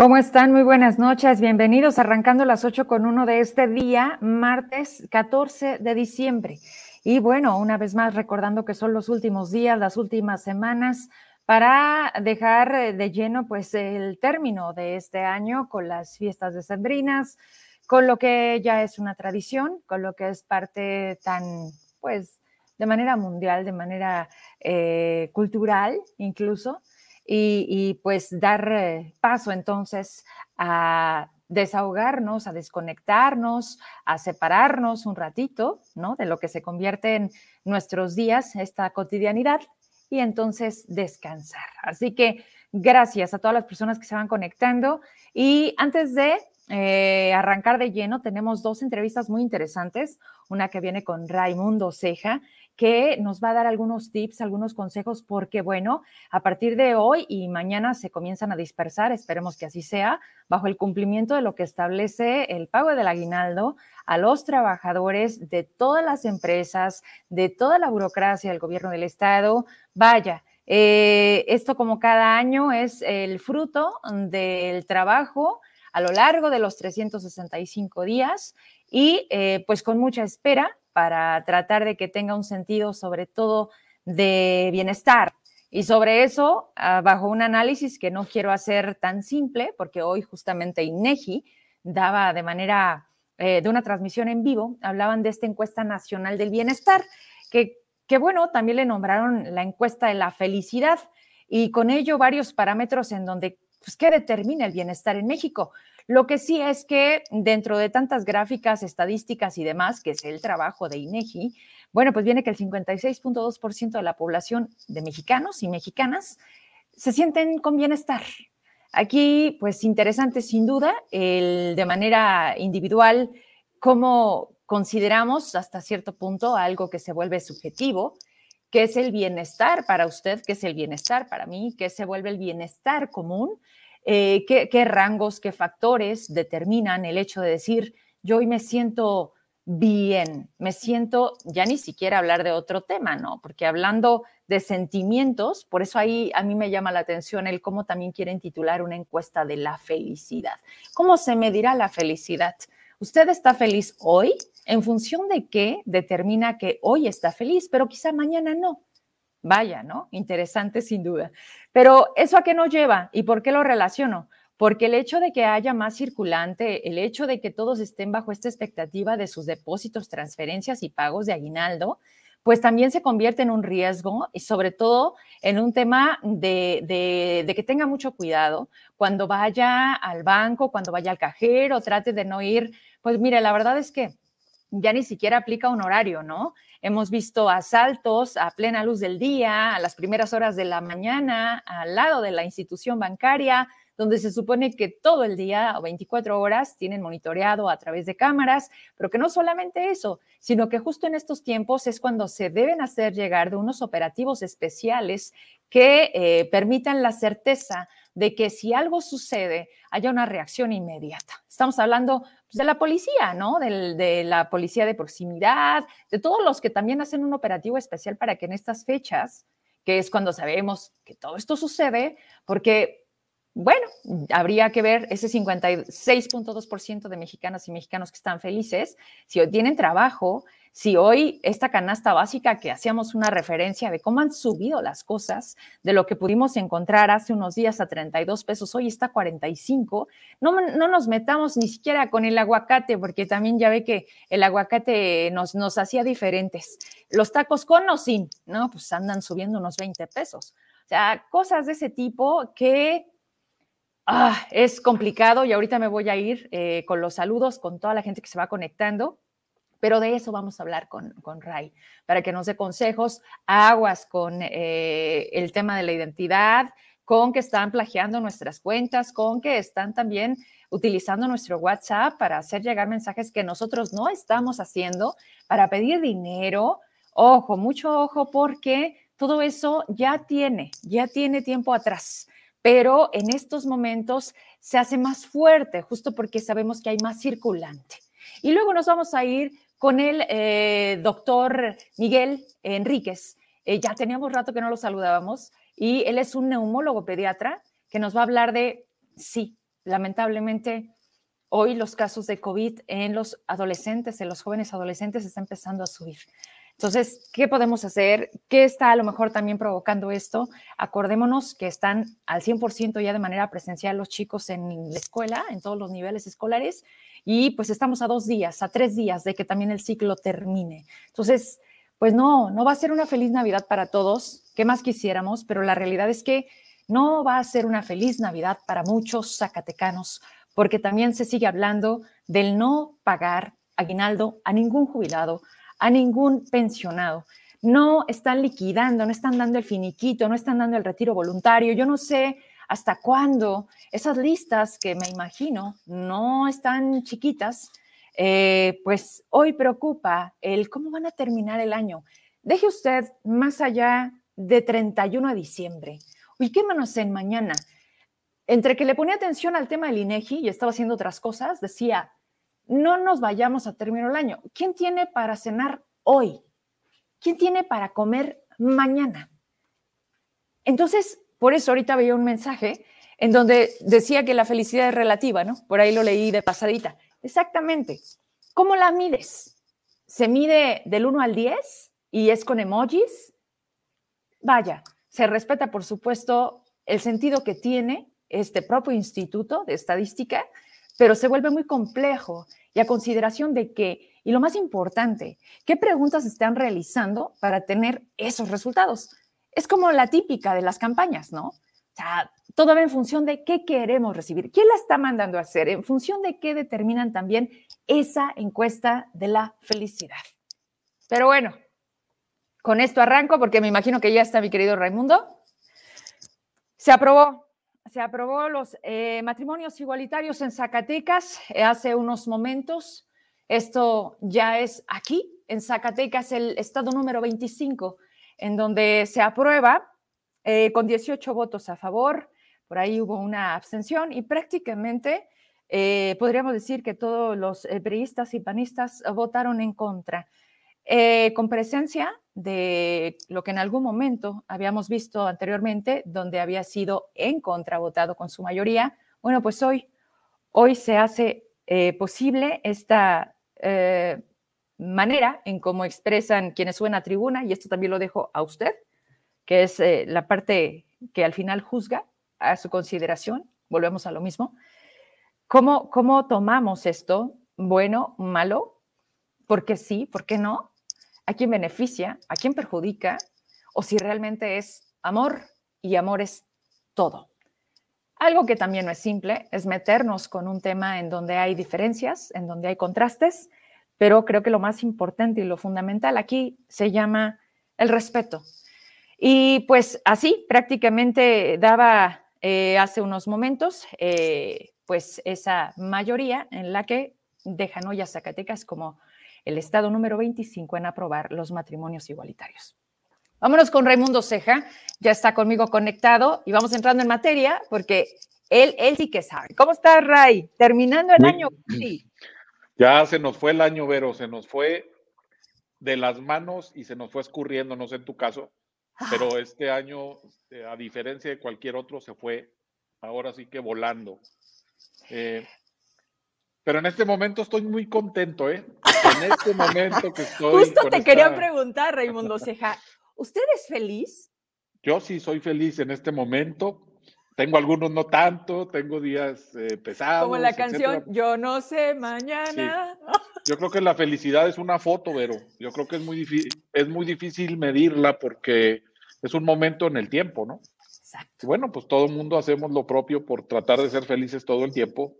¿Cómo están? Muy buenas noches. Bienvenidos arrancando las 8 con 1 de este día, martes 14 de diciembre. Y bueno, una vez más recordando que son los últimos días, las últimas semanas para dejar eh, de lleno pues el término de este año con las fiestas decembrinas, con lo que ya es una tradición, con lo que es parte tan pues de manera mundial, de manera eh, cultural incluso y, pues dar eh, paso entonces a desahogarnos, a desconectarnos, a separarnos un ratito, ¿no? De lo que se convierte en nuestros días, esta cotidianidad, y entonces descansar. Así que gracias a todas las personas que se van conectando. Y antes de eh, arrancar de lleno, tenemos dos entrevistas muy interesantes. Una que viene con Raimundo Ceja, que nos va a dar algunos tips, algunos consejos, porque bueno, a partir de hoy y mañana se comienzan a dispersar, esperemos que así sea, bajo el cumplimiento de lo que establece el pago del aguinaldo a los trabajadores de todas las empresas, de toda la burocracia del gobierno del estado. Vaya, eh, esto como cada año es el fruto del trabajo a lo largo de los 365 días y eh, pues con mucha espera para tratar de que tenga un sentido sobre todo de bienestar. Y sobre eso, ah, bajo un análisis que no quiero hacer tan simple, porque hoy justamente INEGI daba de manera eh, de una transmisión en vivo, hablaban de esta encuesta nacional del bienestar, que, que bueno, también le nombraron la encuesta de la felicidad y con ello varios parámetros en donde, pues, ¿qué determina el bienestar en México? Lo que sí es que dentro de tantas gráficas, estadísticas y demás, que es el trabajo de INEGI, bueno, pues viene que el 56.2% de la población de mexicanos y mexicanas se sienten con bienestar. Aquí, pues interesante sin duda, el de manera individual, cómo consideramos hasta cierto punto algo que se vuelve subjetivo, que es el bienestar para usted, que es el bienestar para mí, que se vuelve el bienestar común eh, qué, rangos, qué factores determinan el hecho de decir, yo hoy me siento bien, me siento, ya ni siquiera hablar de otro tema, ¿no? Porque hablando de sentimientos, por eso ahí a mí me llama la atención el cómo también quieren titular una encuesta de la felicidad. ¿Cómo se medirá la felicidad? ¿Usted está feliz hoy? ¿En función de qué determina que hoy está feliz, pero quizá mañana no? Vaya, ¿no? Interesante sin duda. Pero ¿eso a qué nos lleva y por qué lo relaciono? Porque el hecho de que haya más circulante, el hecho de que todos estén bajo esta expectativa de sus depósitos, transferencias y pagos de aguinaldo, pues también se convierte en un riesgo y sobre todo en un tema de, de, que tenga mucho cuidado cuando vaya al banco, cuando vaya al cajero, trate de no ir, pues mire, la verdad es que ya ni siquiera aplica un horario, ¿no? Hemos visto asaltos a plena luz del día, a las primeras horas de la mañana, al lado de la institución bancaria, donde se supone que todo el día o 24 horas tienen monitoreado a través de cámaras, pero que no solamente eso, sino que justo en estos tiempos es cuando se deben hacer llegar de unos operativos especiales que eh, permitan la certeza de que si algo sucede, haya una reacción inmediata. Estamos hablando pues, de la policía, ¿no? de la policía de proximidad, de todos los que también hacen un operativo especial para que en estas fechas, que es cuando sabemos que todo esto sucede, porque bueno, habría que ver ese 56.2% de mexicanas y mexicanos que están felices, si hoy tienen trabajo, si hoy esta canasta básica que hacíamos una referencia de cómo han subido las cosas, de lo que pudimos encontrar hace unos días a 32 pesos, hoy está a 45, no, no nos metamos ni siquiera con el aguacate, porque también ya ve que el aguacate nos, nos hacía diferentes. Los tacos con o sin, ¿no? Pues andan subiendo unos 20 pesos. O sea, cosas de ese tipo que Ah, es complicado y ahorita me voy a ir eh, con los saludos, con toda la gente que se va conectando, pero de eso vamos a hablar con, con Ray, para que nos dé consejos, aguas con eh, el tema de la identidad, con que están plagiando nuestras cuentas, con que están también utilizando nuestro WhatsApp para hacer llegar mensajes que nosotros no estamos haciendo, para pedir dinero. Ojo, mucho ojo, porque todo eso ya tiene, ya tiene tiempo atrás pero en estos momentos se hace más fuerte, justo porque sabemos que hay más circulante. Y luego nos vamos a ir con el eh, doctor Miguel Enríquez. Eh, ya teníamos rato que no lo saludábamos y él es un neumólogo pediatra que nos va a hablar de, sí, lamentablemente, hoy los casos de COVID en los adolescentes, en los jóvenes adolescentes, está empezando a subir. Entonces, ¿qué podemos hacer? ¿Qué está a lo mejor también provocando esto? Acordémonos que están al 100% ya de manera presencial los chicos en la escuela, en todos los niveles escolares, y pues estamos a dos días, a tres días de que también el ciclo termine. Entonces, pues no, no va a ser una feliz Navidad para todos, ¿qué más quisiéramos? Pero la realidad es que no va a ser una feliz Navidad para muchos zacatecanos, porque también se sigue hablando del no pagar aguinaldo a ningún jubilado, a ningún pensionado. No están liquidando, no están dando el finiquito, no están dando el retiro voluntario. Yo no sé hasta cuándo esas listas que me imagino no están chiquitas, eh, pues hoy preocupa el cómo van a terminar el año. Deje usted más allá de 31 de diciembre. ¿Y qué manos en mañana? Entre que le ponía atención al tema del INEGI y estaba haciendo otras cosas, decía, no nos vayamos a terminar el año. ¿Quién tiene para cenar hoy? ¿Quién tiene para comer mañana? Entonces, por eso ahorita veía un mensaje en donde decía que la felicidad es relativa, ¿no? Por ahí lo leí de pasadita. Exactamente. ¿Cómo la mides? ¿Se mide del 1 al 10 y es con emojis? Vaya, se respeta, por supuesto, el sentido que tiene este propio instituto de estadística, pero se vuelve muy complejo y a consideración de que, y lo más importante, ¿qué preguntas están realizando para tener esos resultados? Es como la típica de las campañas, ¿no? O sea, todo en función de qué queremos recibir. ¿Quién la está mandando a hacer? En función de qué determinan también esa encuesta de la felicidad. Pero bueno, con esto arranco porque me imagino que ya está mi querido Raimundo. Se aprobó, se aprobó los eh, matrimonios igualitarios en Zacatecas eh, hace unos momentos. Esto ya es aquí, en Zacatecas, el estado número 25, en donde se aprueba eh, con 18 votos a favor, por ahí hubo una abstención y prácticamente podríamos decir que todos los priistas y panistas votaron en contra, con presencia de lo que en algún momento habíamos visto anteriormente, donde había sido en contra votado con su mayoría. Bueno, pues hoy, hoy se hace posible esta manera en cómo expresan quienes suben a tribuna, y esto también lo dejo a usted, que es eh, la parte que al final juzga a su consideración, volvemos a lo mismo. ¿Cómo, ¿Cómo tomamos esto? Bueno, malo, porque sí, ¿por qué no? ¿A quién beneficia? ¿A quién perjudica? O si realmente es amor y amor es todo. Algo que también no es simple es meternos con un tema en donde hay diferencias, en donde hay contrastes, pero creo que lo más importante y lo fundamental aquí se llama el respeto. Y pues así prácticamente daba eh, hace unos momentos eh, pues esa mayoría en la que dejan hoy a Zacatecas como el estado número 25 en aprobar los matrimonios igualitarios. Vámonos con Raimundo Ceja, ya está conmigo conectado y vamos entrando en materia porque él, él sí que sabe. ¿Cómo está, Ray? Terminando el año. Sí. Ya se nos fue el año, Vero, se nos fue de las manos y se nos fue escurriendo, no sé en tu caso, pero este año, este, a diferencia de cualquier otro, se fue ahora sí que volando. Eh, pero en este momento estoy muy contento, ¿eh? En este momento que estoy. Justo te quería preguntar, Raimundo Ceja, ¿usted es feliz? Yo sí soy feliz en este momento. Tengo algunos no tanto, tengo días eh, pesados. Como la canción Yo no sé mañana. Yo creo que la felicidad es una foto, Vero. Yo creo que es muy, difícil, es muy difícil medirla porque es un momento en el tiempo, ¿no? Exacto. Bueno, pues todo el mundo hacemos lo propio por tratar de ser felices todo el tiempo,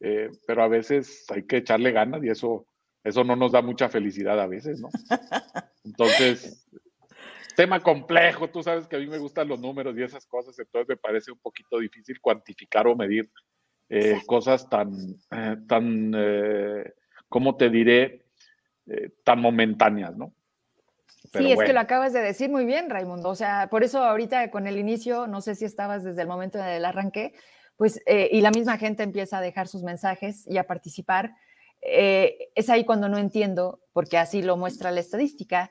eh, pero a veces hay que echarle ganas y eso, eso no nos da mucha felicidad a veces, ¿no? Entonces, tema complejo, tú sabes que a mí me gustan los números y esas cosas, entonces me parece un poquito difícil cuantificar o medir eh, cosas tan, eh, tan, ¿cómo te diré? tan momentáneas, ¿no? sí, es que lo acabas de decir muy bien, Raimundo. O sea, por eso ahorita con el inicio, no sé si estabas desde el momento del arranque, pues, eh, y la misma gente empieza a dejar sus mensajes y a participar. Eh, es ahí cuando no entiendo, porque así lo muestra la estadística,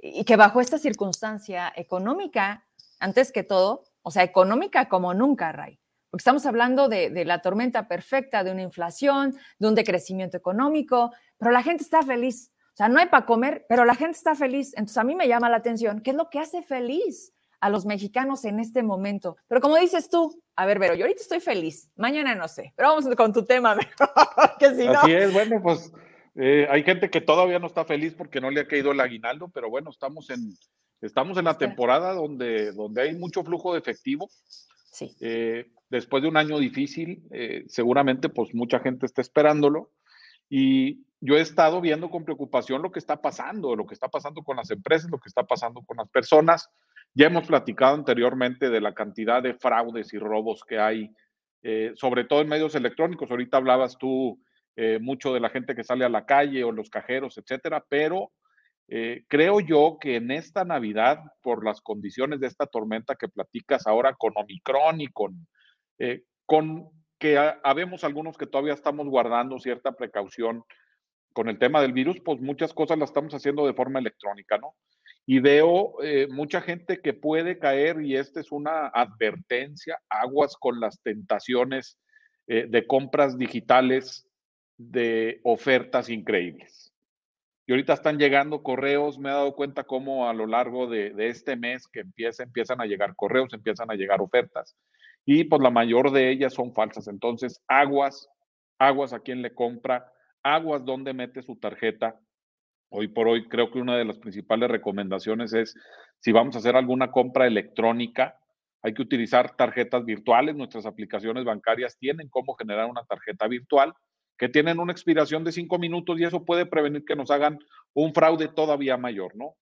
y que bajo esta circunstancia económica, antes que todo, o sea, económica como nunca, Ray, porque estamos hablando de, la tormenta perfecta, de una inflación, de un decrecimiento económico, pero la gente está feliz. O sea, no hay para comer, pero la gente está feliz. Entonces a mí me llama la atención, ¿qué es lo que hace feliz a los mexicanos en este momento? Pero como dices tú, a ver, Vero, yo ahorita estoy feliz, mañana no sé, pero vamos con tu tema, que si Así es, bueno, pues eh, hay gente que todavía no está feliz porque no le ha caído el aguinaldo, pero bueno, estamos en, estamos en la temporada donde, donde hay mucho flujo de efectivo. Sí. Eh, después de un año difícil, eh, seguramente pues mucha gente está esperándolo. Y yo he estado viendo con preocupación lo que está pasando, lo que está pasando con las empresas, lo que está pasando con las personas. Ya hemos platicado anteriormente de la cantidad de fraudes y robos que hay, sobre todo en medios electrónicos. Ahorita hablabas tú eh, mucho de la gente que sale a la calle o los cajeros, etcétera, pero eh, creo yo que en esta Navidad, por las condiciones de esta tormenta que platicas ahora con Omicron y con, eh, con que habemos algunos que todavía estamos guardando cierta precaución con el tema del virus, pues muchas cosas las estamos haciendo de forma electrónica, ¿no? Y veo mucha gente que puede caer, y esta es una advertencia, aguas con las tentaciones de compras digitales de ofertas increíbles. Y ahorita están llegando correos, me he dado cuenta cómo a lo largo de, este mes que empieza, empiezan a llegar correos, empiezan a llegar ofertas. Y pues la mayor de ellas son falsas. Entonces, aguas, aguas a quien le compra, aguas donde mete su tarjeta. Hoy por hoy creo que una de las principales recomendaciones es si vamos a hacer alguna compra electrónica, hay que utilizar tarjetas virtuales. Nuestras aplicaciones bancarias tienen cómo generar una tarjeta virtual que tienen una expiración de cinco minutos y eso puede prevenir que nos hagan un fraude todavía mayor, ¿no?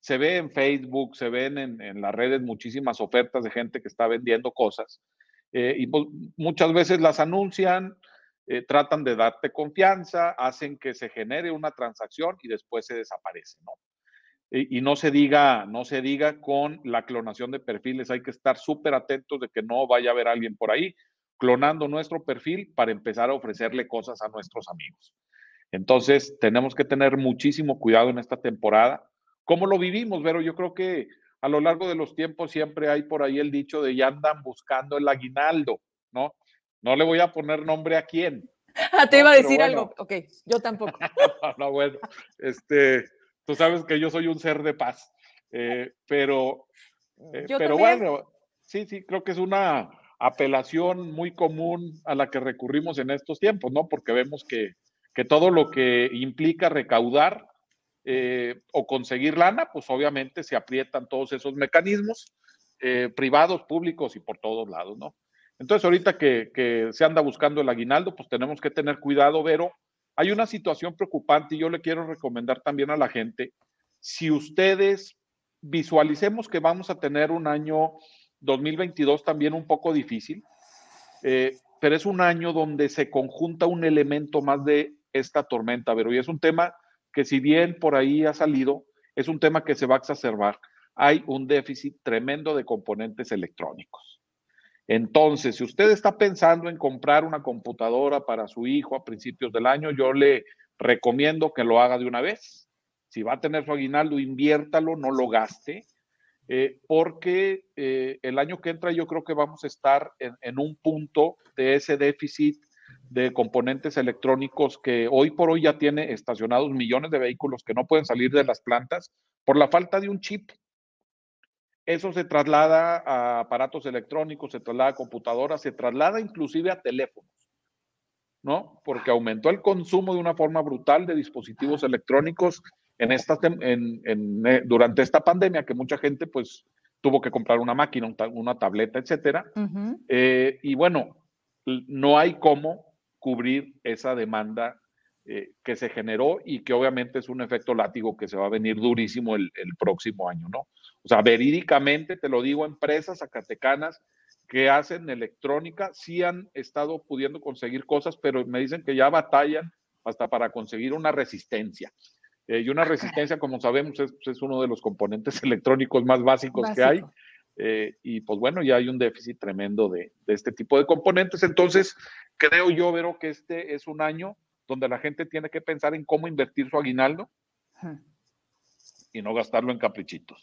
Se ve en Facebook, se ven en, las redes muchísimas ofertas de gente que está vendiendo cosas eh, y pues, muchas veces las anuncian, eh, tratan de darte confianza, hacen que se genere una transacción y después se desaparece, ¿no? Y, no se diga, no se diga con la clonación de perfiles, hay que estar súper atentos de que no vaya a haber alguien por ahí clonando nuestro perfil para empezar a ofrecerle cosas a nuestros amigos. Entonces, tenemos que tener muchísimo cuidado en esta temporada. ¿Cómo lo vivimos, Vero? Yo creo que a lo largo de los tiempos siempre hay por ahí el dicho de ya andan buscando el aguinaldo, ¿no? No le voy a poner nombre a quién. Ah, te iba a decir algo. Ok, yo tampoco. no, bueno, este, tú sabes que yo soy un ser de paz, eh, pero, eh, pero bueno, sí, sí, creo que es una, apelación muy común a la que recurrimos en estos tiempos, ¿no? Porque vemos que, todo lo que implica recaudar eh, o conseguir lana, pues obviamente se aprietan todos esos mecanismos privados, públicos y por todos lados, ¿no? Entonces, ahorita que, se anda buscando el aguinaldo, pues tenemos que tener cuidado, Vero. Hay una situación preocupante y yo le quiero recomendar también a la gente, si ustedes visualicemos que vamos a tener un año 2022 también un poco difícil, eh, pero es un año donde se conjunta un elemento más de esta tormenta, pero y es un tema que si bien por ahí ha salido, es un tema que se va a exacerbar. Hay un déficit tremendo de componentes electrónicos. Entonces, si usted está pensando en comprar una computadora para su hijo a principios del año, yo le recomiendo que lo haga de una vez. Si va a tener su aguinaldo, inviértalo, no lo gaste eh, porque eh, el año que entra yo creo que vamos a estar en, un punto de ese déficit de componentes electrónicos que hoy por hoy ya tiene estacionados millones de vehículos que no pueden salir de las plantas por la falta de un chip. Eso se traslada a aparatos electrónicos, se traslada a computadoras, se traslada inclusive a teléfonos, ¿no? Porque aumentó el consumo de una forma brutal de dispositivos electrónicos en esta, en, eh, durante esta pandemia que mucha gente pues tuvo que comprar una máquina, una tableta, etcétera. Eh, y bueno, no hay cómo cubrir esa demanda eh, que se generó y que obviamente es un efecto látigo que se va a venir durísimo el, el, próximo año, ¿no? O sea, verídicamente, te lo digo, empresas zacatecanas que hacen electrónica sí han estado pudiendo conseguir cosas, pero me dicen que ya batallan hasta para conseguir una resistencia. Eh, y una resistencia, como sabemos, es, uno de los componentes electrónicos más básicos que hay. Eh, y pues bueno, ya hay un déficit tremendo de, este tipo de componentes. Entonces, creo yo, Vero, que este es un año donde la gente tiene que pensar en cómo invertir su aguinaldo y no gastarlo en caprichitos.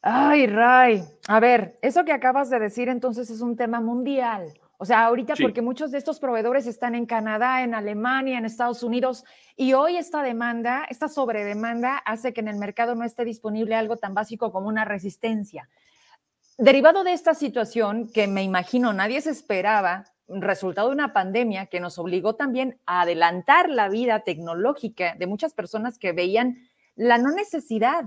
Ay, Ray, a ver, eso que acabas de decir entonces es un tema mundial. O sea, ahorita porque muchos de estos proveedores están en Canadá, en Alemania, en Estados Unidos, y hoy esta demanda, esta sobredemanda hace que en el mercado no esté disponible algo tan básico como una resistencia. Derivado de esta situación, que me imagino nadie se esperaba, resultado de una pandemia que nos obligó también a adelantar la vida tecnológica de muchas personas que veían la no necesidad.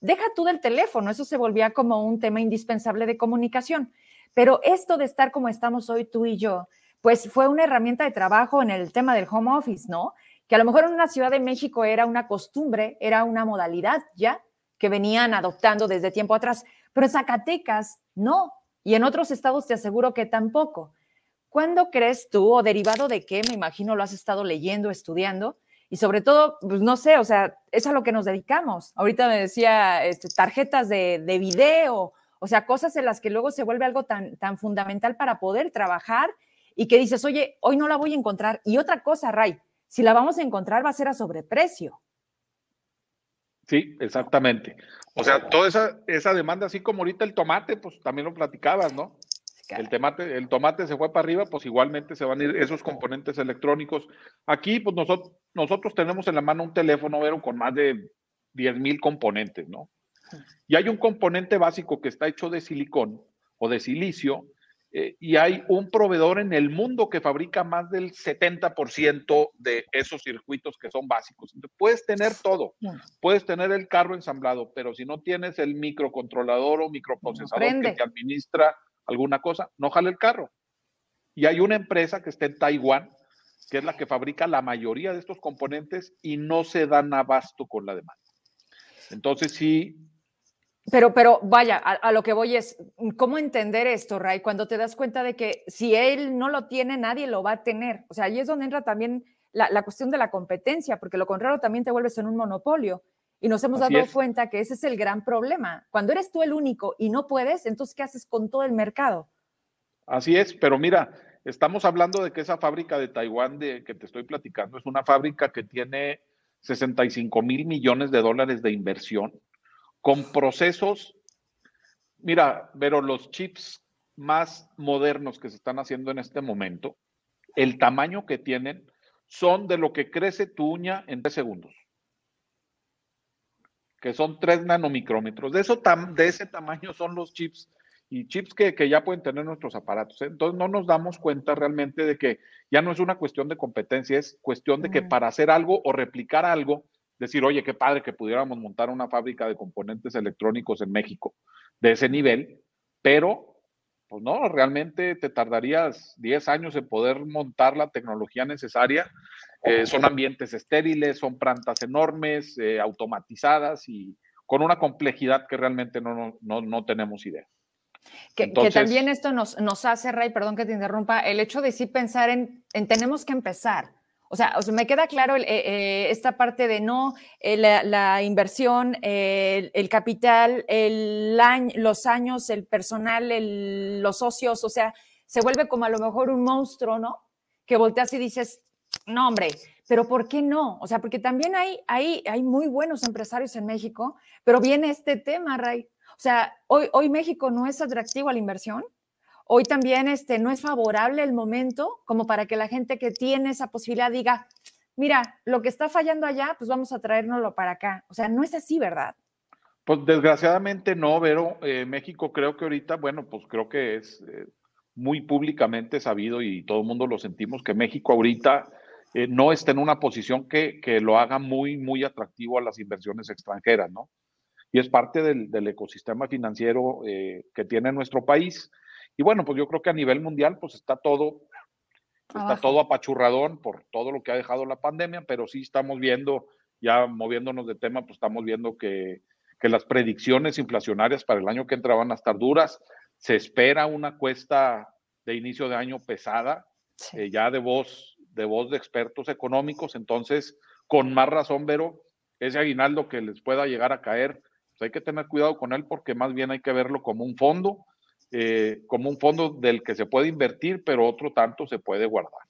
Deja tú del teléfono, eso se volvía como un tema indispensable de comunicación. Pero esto de estar como estamos hoy tú y yo, pues fue una herramienta de trabajo en el tema del home office, ¿no? Que a lo mejor en una Ciudad de México era una costumbre, era una modalidad ya que venían adoptando desde tiempo atrás, pero en Zacatecas no, y en otros estados te aseguro que tampoco. ¿Cuándo crees tú, o derivado de qué, me imagino lo has estado leyendo, estudiando, y sobre todo, pues no sé, o sea, es a lo que nos dedicamos. Ahorita me decía este, tarjetas de, de video, o sea, cosas en las que luego se vuelve algo tan, tan fundamental para poder trabajar y que dices, oye, hoy no la voy a encontrar. Y otra cosa, Ray, si la vamos a encontrar va a ser a sobreprecio. Sí, exactamente. O sea, toda esa, esa demanda, así como ahorita el tomate, pues también lo platicabas, ¿no? El tomate, el tomate se fue para arriba, pues igualmente se van a ir esos componentes electrónicos. Aquí, pues nosotros, nosotros tenemos en la mano un teléfono, Vero, con más de 10 mil componentes, ¿no? Y hay un componente básico que está hecho de silicón o de silicio, eh, y hay un proveedor en el mundo que fabrica más del 70% de esos circuitos que son básicos. Entonces, puedes tener todo, puedes tener el carro ensamblado, pero si no tienes el microcontrolador o microprocesador que te administra alguna cosa, no jale el carro. Y hay una empresa que está en Taiwán, que es la que fabrica la mayoría de estos componentes y no se dan abasto con la demanda. Entonces sí, pero, pero vaya, a, lo que voy es, ¿cómo entender esto, Ray? Cuando te das cuenta de que si él no lo tiene, nadie lo va a tener. O sea, ahí es donde entra también la, cuestión de la competencia, porque lo contrario también te vuelves en un monopolio. Y nos hemos dado cuenta que ese es el gran problema. Cuando eres tú el único y no puedes, entonces, ¿qué haces con todo el mercado? Así es, pero mira, estamos hablando de que esa fábrica de Taiwán de que te estoy platicando es una fábrica que tiene 65 mil millones de dólares de inversión con procesos, mira, pero los chips más modernos que se están haciendo en este momento, el tamaño que tienen son de lo que crece tu uña en tres segundos, que son tres nanomicrómetros. De, eso de ese tamaño son los chips y chips que, ya pueden tener nuestros aparatos. ¿eh? Entonces no nos damos cuenta realmente de que ya no es una cuestión de competencia, es cuestión de que para hacer algo o replicar algo decir, oye, qué padre que pudiéramos montar una fábrica de componentes electrónicos en México de ese nivel, pero pues no, realmente te tardarías 10 años en poder montar la tecnología necesaria. Eh, son ambientes estériles, son plantas enormes, eh, automatizadas y con una complejidad que realmente no, no, no tenemos idea. Que, también esto nos, nos hace, Ray, perdón que te interrumpa, el hecho de sí pensar en, en tenemos que empezar. O sea, me queda claro eh, eh, esta parte de no, eh, la, inversión, el capital, el los años, el personal, los socios, o sea, se vuelve como a lo mejor un monstruo, ¿no? Que volteas y dices, no, hombre, pero ¿por qué no? O sea, porque también hay, hay, hay muy buenos empresarios en México, pero viene este tema, Ray. O sea, hoy, hoy México no es atractivo a la inversión hoy también este, no es favorable el momento como para que la gente que tiene esa posibilidad diga, mira, lo que está fallando allá, pues vamos a traérnoslo para acá. O sea, no es así, ¿verdad? Pues desgraciadamente no, pero eh, México creo que ahorita, bueno, pues creo que es eh, muy públicamente sabido y todo el mundo lo sentimos que México ahorita eh, no está en una posición que, que, lo haga muy, muy atractivo a las inversiones extranjeras, ¿no? Y es parte del, del ecosistema financiero que tiene nuestro país. Y bueno, pues yo creo que a nivel mundial, pues está todo, está todo apachurradón por todo lo que ha dejado la pandemia, pero sí estamos viendo, ya moviéndonos de tema, pues estamos viendo que, que las predicciones inflacionarias para el año que entra van a estar duras. Se espera una cuesta de inicio de año pesada, eh, ya de voz, de voz de expertos económicos. Entonces, con más razón, Vero, ese aguinaldo que les pueda llegar a caer, pues hay que tener cuidado con él porque más bien hay que verlo como un fondo eh, como un fondo del que se puede invertir, pero otro tanto se puede guardar.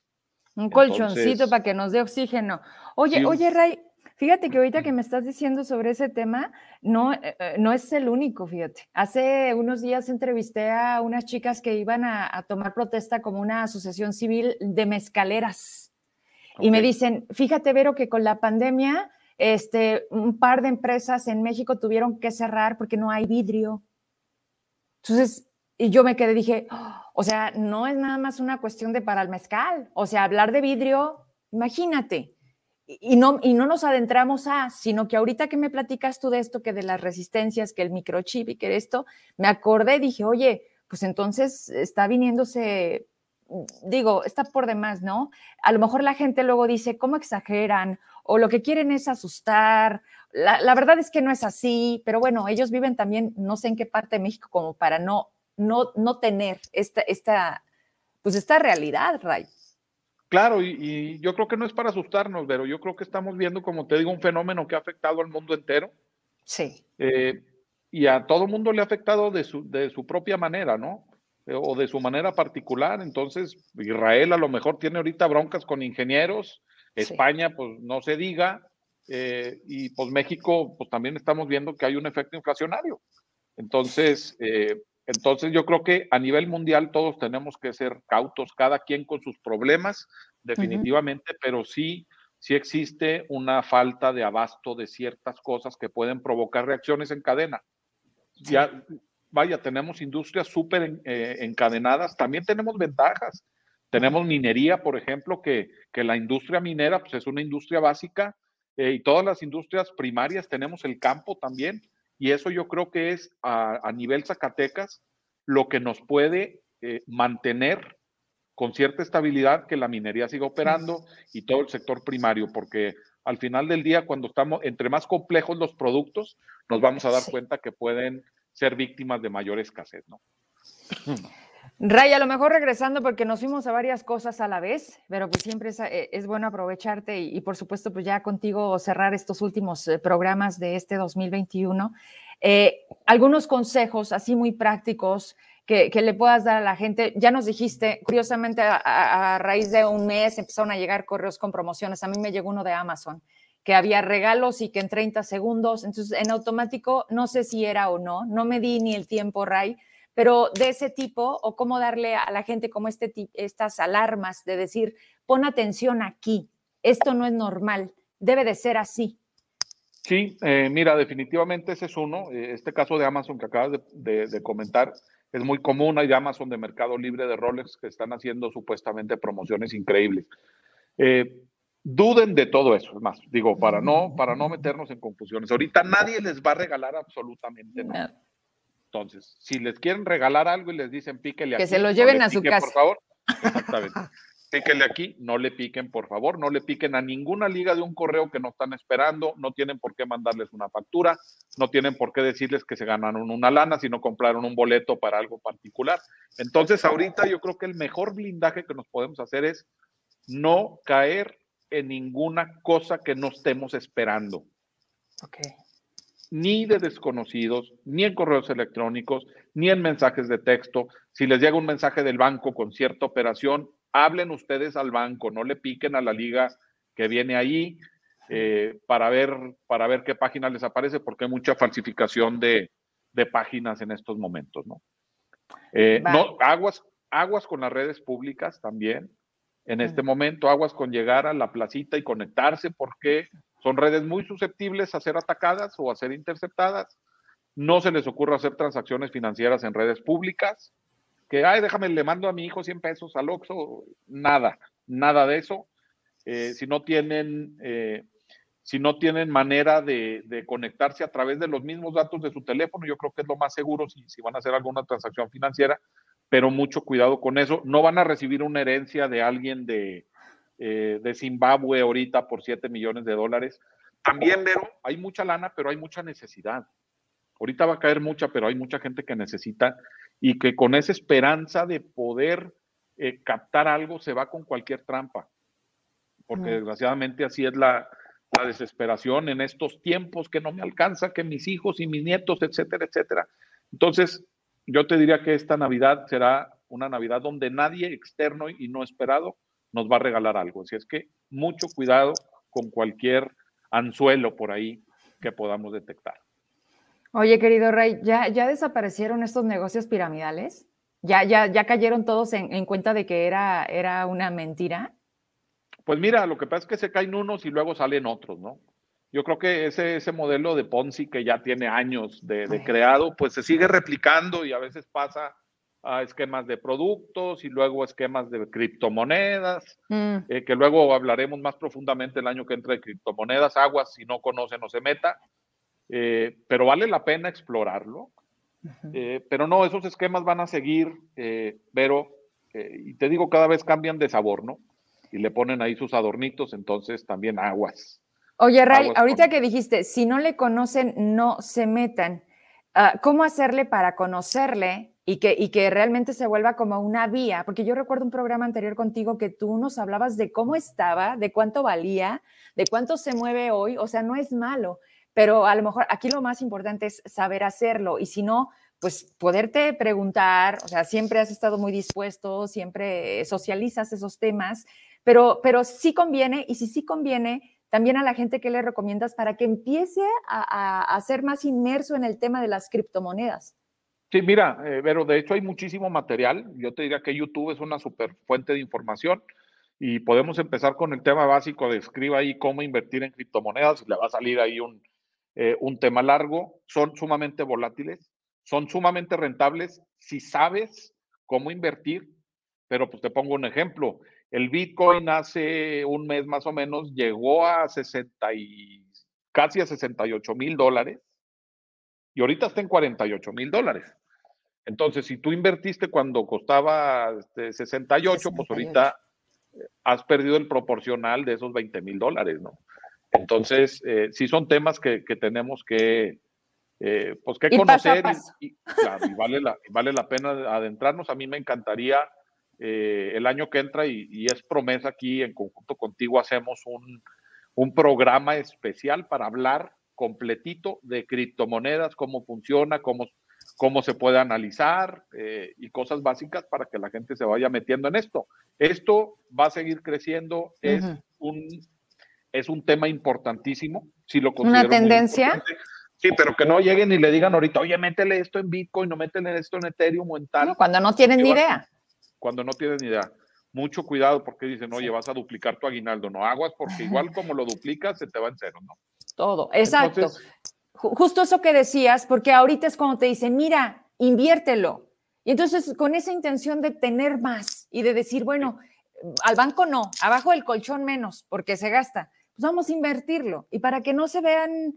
Un colchoncito para que nos dé oxígeno. Oye, oye, Ray, Fíjate que ahorita que me estás diciendo sobre ese tema, no, eh, eh, no es el único, fíjate. Hace unos días entrevisté a unas chicas que iban a, tomar protesta como una asociación civil de mezcaleras. Y me dicen, fíjate, Vero, que con la pandemia, este, un par de empresas en México tuvieron que cerrar porque no hay vidrio. Entonces, y yo me quedé, dije, oh, o sea, no es nada más una cuestión de para el mezcal. O sea, hablar de vidrio, imagínate y no, y no nos adentramos a, sino que ahorita que me platicas tú de esto, que de las resistencias, que el microchip y que esto, me acordé, dije, oye, pues entonces está viniéndose, digo, está por demás, ¿no? A lo mejor la gente luego dice, ¿cómo exageran? O lo que quieren es asustar. La, la verdad es que no es así, pero bueno, ellos viven también, no sé en qué parte de México, como para no, no, no tener esta, esta, pues esta realidad, Ray. Claro, y, yo creo que no es para asustarnos, pero yo creo que estamos viendo, como te digo, un fenómeno que ha afectado al mundo entero. Sí. Eh, y a todo mundo le ha afectado de su, de su propia manera, ¿no? Eh, o de su manera particular. Entonces, Israel a lo mejor tiene ahorita broncas con ingenieros, España, pues no se diga, eh, y pues México, pues también estamos viendo que hay un efecto inflacionario. Entonces, entonces yo creo que a nivel mundial todos tenemos que ser cautos, cada quien con sus problemas, definitivamente, pero sí, sí existe una falta de abasto de ciertas cosas que pueden provocar reacciones en cadena. Ya, vaya, tenemos industrias súper eh, encadenadas, también tenemos ventajas. Tenemos minería, por ejemplo, que, que la industria minera pues, es una industria básica eh, y todas las industrias primarias tenemos el campo también y eso yo creo que es a, nivel Zacatecas lo que nos puede eh, mantener con cierta estabilidad que la minería siga operando y todo el sector primario, porque al final del día, cuando estamos, entre más complejos los productos, nos vamos a dar cuenta que pueden ser víctimas de mayor escasez, ¿no? Ray, a lo mejor regresando porque nos fuimos a varias cosas a la vez, pero pues siempre es, eh, bueno aprovecharte y, por supuesto pues ya contigo cerrar estos últimos eh, programas de este 2021. Eh, algunos consejos así muy prácticos que, le puedas dar a la gente. Ya nos dijiste, curiosamente a, raíz de un mes empezaron a llegar correos con promociones. A mí me llegó uno de Amazon que había regalos y que en 30 segundos, entonces en automático, no sé si era o no, no me di ni el tiempo, Ray, pero de ese tipo o cómo darle a la gente como este, estas alarmas de decir, pon atención aquí, esto no es normal, debe de ser así. Sí, eh, mira, definitivamente ese es uno. Eh, este caso de Amazon que acabas de, comentar es muy común. Hay de Amazon de Mercado Libre de Rolex que están haciendo supuestamente promociones increíbles. Eh, duden de todo eso, es más, digo, para no, para no meternos en confusiones. Ahorita nadie les va a regalar absolutamente nada. Entonces, si les quieren regalar algo y les dicen píquele aquí. Que se lo lleven a su casa. Por favor. Exactamente. píquele aquí, no le piquen, por favor, no le piquen a ninguna liga de un correo que no están esperando, no tienen por qué mandarles una factura, no tienen por qué decirles que se ganaron una lana, sino compraron un boleto para algo particular. Entonces, ahorita yo creo que el mejor blindaje que nos podemos hacer es no caer en ninguna cosa que no estemos esperando. Okay ni de desconocidos, ni en correos electrónicos, ni en mensajes de texto. Si les llega un mensaje del banco con cierta operación, hablen ustedes al banco, no le piquen a la liga que viene ahí eh, para, ver, para ver qué página les aparece, porque hay mucha falsificación de, páginas en estos momentos, ¿no? Eh, no aguas, aguas con las redes públicas también. En este momento, aguas con llegar a la placita y conectarse, porque son redes muy susceptibles a ser atacadas o a ser interceptadas. No se les ocurre hacer transacciones financieras en redes públicas. Que, ay, déjame, le mando a mi hijo 100 pesos al Oxxo. Nada, nada de eso. Eh, si no tienen, eh, si no tienen manera de, conectarse a través de los mismos datos de su teléfono, yo creo que es lo más seguro si, si van a hacer alguna transacción financiera, pero mucho cuidado con eso. No van a recibir una herencia de alguien de, eh, de Zimbabue ahorita por 7 millones de dólares. También, Vero, hay mucha lana, pero hay mucha necesidad. Ahorita va a caer mucha, pero hay mucha gente que necesita y que con esa esperanza de poder eh, captar algo se va con cualquier trampa. Porque desgraciadamente así es la, la desesperación en estos tiempos que no me alcanza, que mis hijos y mis nietos, etcétera, etcétera. Entonces, yo te diría que esta Navidad será una Navidad donde nadie externo y no esperado nos va a regalar algo. Así es que mucho cuidado con cualquier anzuelo por ahí que podamos detectar. Oye, querido Rey, ¿ya, ya desaparecieron estos negocios piramidales? ¿Ya, ya, ya cayeron todos en, cuenta de que era, era una mentira? Pues mira, lo que pasa es que se caen unos y luego salen otros, ¿no? Yo creo que ese, ese modelo de Ponzi que ya tiene años de, creado, pues se sigue replicando y a veces pasa a esquemas de productos y luego esquemas de criptomonedas, mm. eh, que luego hablaremos más profundamente el año que entra de criptomonedas, aguas, si no conoce no se meta, eh, pero vale la pena explorarlo. Eh, pero no, esos esquemas van a seguir, pero, y te digo, cada vez cambian de sabor, ¿no? Y le ponen ahí sus adornitos, entonces también aguas. Oye, Ray, ahorita que dijiste, si no le conocen, no se metan. Ah, ¿Cómo hacerle para conocerle y que, y que realmente se vuelva como una vía? Porque yo recuerdo un programa anterior contigo que tú nos hablabas de cómo estaba, de cuánto valía, de cuánto se mueve hoy. O sea, no es malo, pero a lo mejor aquí lo más importante es saber hacerlo y si no, pues poderte preguntar, o sea, siempre has estado muy dispuesto, siempre socializas esos temas, pero, pero sí conviene y si sí conviene, también a la gente que le recomiendas para que empiece a, ser más inmerso en el tema de las criptomonedas? Sí, mira, eh, pero de hecho hay muchísimo material. Yo te diría que YouTube es una super fuente de información y podemos empezar con el tema básico de escriba ahí cómo invertir en criptomonedas le va a salir ahí un, eh, un tema largo. Son sumamente volátiles, son sumamente rentables si sabes cómo invertir, pero pues te pongo un ejemplo. El Bitcoin hace un mes más o menos llegó a 60 y casi a 68 mil dólares y ahorita está en 48 mil dólares. Entonces, si tú invertiste cuando costaba 68, este, pues ahorita eh, has perdido el proporcional de esos 20 mil dólares, ¿no? Entonces, eh, sí son temas que, tenemos que, eh, pues que conocer y, vale, la, vale la pena adentrarnos. A mí me encantaría eh, el año que entra y, es promesa aquí en conjunto contigo hacemos un, programa especial para hablar completito de criptomonedas, cómo funciona, cómo, cómo se puede analizar eh, y cosas básicas para que la gente se vaya metiendo en esto. Esto va a seguir creciendo, es, un, es un tema importantísimo. Si lo Una tendencia. Sí, pero que no lleguen y le digan ahorita, oye, métele esto en Bitcoin, no métele esto en Ethereum o en tal. cuando no tienen ni idea cuando no tienes ni idea. Mucho cuidado porque dicen, oye, vas a duplicar tu aguinaldo. No aguas porque igual como lo duplicas, se te va en cero, ¿no? Todo, exacto. Justo eso que decías, porque ahorita es cuando te dicen, mira, inviértelo. Y entonces, con esa intención de tener más y de decir, bueno, al banco no, abajo del colchón menos, porque se gasta, pues vamos a invertirlo. Y para que no se vean,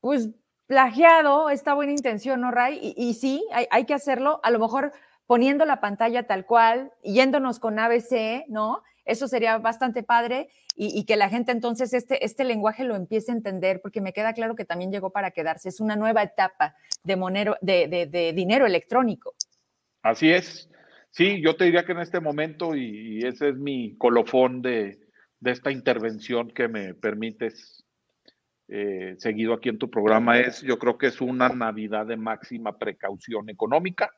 pues, plagiado esta buena intención, ¿no, Ray? Y, sí, hay, hay, que hacerlo. A lo mejor poniendo la pantalla tal cual, yéndonos con ABC, ¿no? Eso sería bastante padre y, que la gente entonces este, este lenguaje lo empiece a entender, porque me queda claro que también llegó para quedarse. Es una nueva etapa de, monero, de, dinero electrónico. Así es. Sí, yo te diría que en este momento, y, ese es mi colofón de, esta intervención que me permites eh, seguido aquí en tu programa, es yo creo que es una Navidad de máxima precaución económica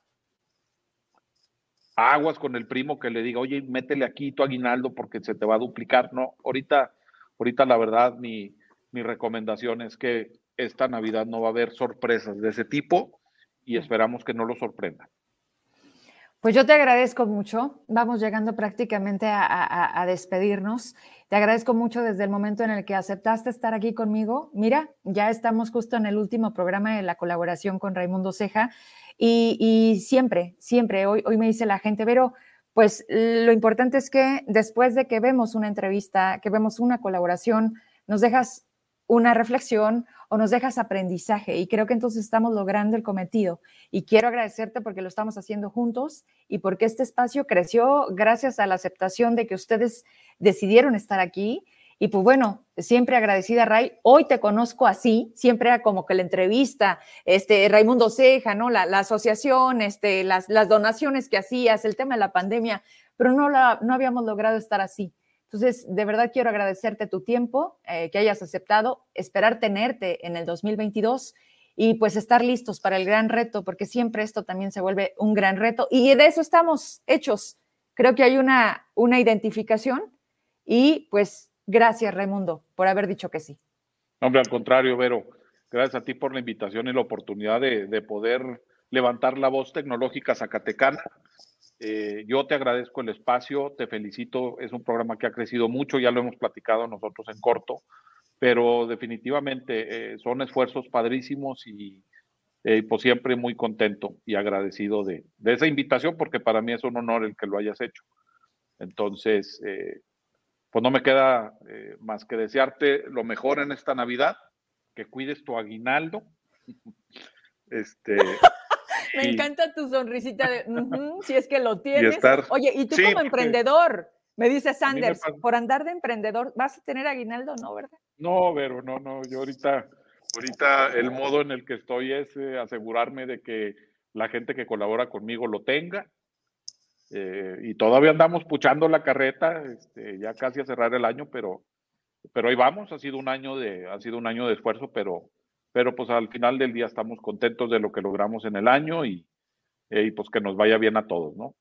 aguas con el primo que le diga, oye, métele aquí tu aguinaldo porque se te va a duplicar. No, ahorita, ahorita la verdad, mi, mi recomendación es que esta Navidad no va a haber sorpresas de ese tipo y esperamos que no lo sorprenda. Pues yo te agradezco mucho. Vamos llegando prácticamente a, a, despedirnos. Te agradezco mucho desde el momento en el que aceptaste estar aquí conmigo. Mira, ya estamos justo en el último programa de la colaboración con Raimundo Ceja y, siempre, siempre, hoy, hoy me dice la gente, pero pues lo importante es que después de que vemos una entrevista, que vemos una colaboración, nos dejas una reflexión o nos dejas aprendizaje y creo que entonces estamos logrando el cometido. Y quiero agradecerte porque lo estamos haciendo juntos y porque este espacio creció gracias a la aceptación de que ustedes decidieron estar aquí y pues bueno, siempre agradecida, Ray. Hoy te conozco así, siempre era como que la entrevista, este, Raimundo Ceja, ¿no? La, asociación, este, las, las, donaciones que hacías, el tema de la pandemia, pero no, la, no habíamos logrado estar así. Entonces, de verdad quiero agradecerte tu tiempo, eh, que hayas aceptado, esperar tenerte en el 2022 y pues estar listos para el gran reto, porque siempre esto también se vuelve un gran reto y de eso estamos hechos. Creo que hay una, una identificación y pues Gracias, Raimundo, por haber dicho que sí. Hombre, al contrario, Vero, gracias a ti por la invitación y la oportunidad de, poder levantar la voz tecnológica zacatecana. Eh, yo te agradezco el espacio, te felicito, es un programa que ha crecido mucho, ya lo hemos platicado nosotros en corto, pero definitivamente eh, son esfuerzos padrísimos y eh, siempre muy contento y agradecido de, esa invitación porque para mí es un honor el que lo hayas hecho. Entonces, eh, pues no me queda más que desearte lo mejor en esta Navidad, que cuides tu aguinaldo. este, me encanta tu sonrisita de, si es que lo tienes. Oye, y tú como emprendedor, me dice Sanders, por andar de emprendedor, ¿vas a tener aguinaldo? No, ¿verdad? No, pero no, no, yo ahorita, ahorita el modo en el que estoy es eh, asegurarme de que la gente que colabora conmigo lo tenga. Eh, y todavía andamos puchando la carreta, este, ya casi a cerrar el año, pero, pero ahí vamos, ha sido un año de, ha sido un año de esfuerzo, pero, pero pues al final del día estamos contentos de lo que logramos en el año y, eh, y pues que nos vaya bien a todos, ¿no?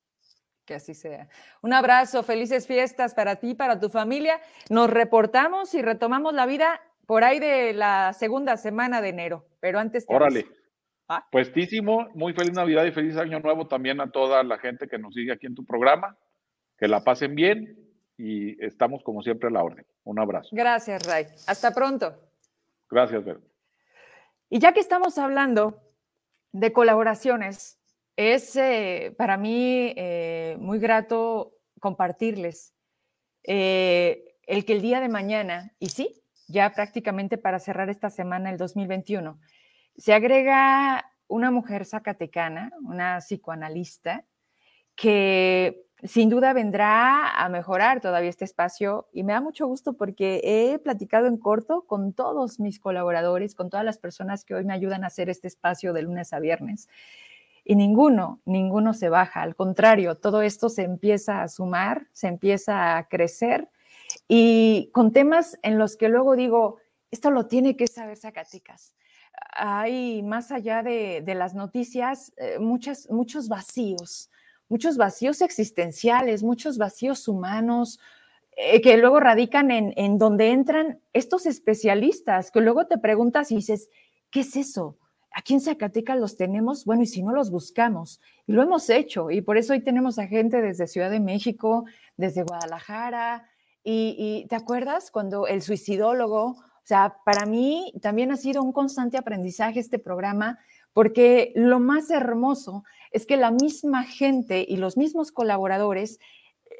Que así sea. Un abrazo, felices fiestas para ti, para tu familia. Nos reportamos y retomamos la vida por ahí de la segunda semana de enero, pero antes. Órale. ¿Ah? Puestísimo, muy feliz Navidad y feliz Año Nuevo también a toda la gente que nos sigue aquí en tu programa. Que la pasen bien y estamos como siempre a la orden. Un abrazo. Gracias, Ray. Hasta pronto. Gracias, Vero. Y ya que estamos hablando de colaboraciones, es eh, para mí eh, muy grato compartirles eh, el que el día de mañana, y sí, ya prácticamente para cerrar esta semana, el 2021, se agrega una mujer zacatecana, una psicoanalista, que sin duda vendrá a mejorar todavía este espacio y me da mucho gusto porque he platicado en corto con todos mis colaboradores, con todas las personas que hoy me ayudan a hacer este espacio de lunes a viernes y ninguno, ninguno se baja. Al contrario, todo esto se empieza a sumar, se empieza a crecer y con temas en los que luego digo, esto lo tiene que saber Zacatecas. Hay más allá de, las noticias eh, muchas, muchos vacíos, muchos vacíos existenciales, muchos vacíos humanos, eh, que luego radican en, en donde entran estos especialistas, que luego te preguntas y dices, ¿qué es eso? aquí en Zacatecas los tenemos, bueno, y si no los buscamos, y lo hemos hecho, y por eso hoy tenemos a gente desde Ciudad de México, desde Guadalajara, y, ¿te acuerdas cuando el suicidólogo, o sea, para mí también ha sido un constante aprendizaje este programa, porque lo más hermoso es que la misma gente y los mismos colaboradores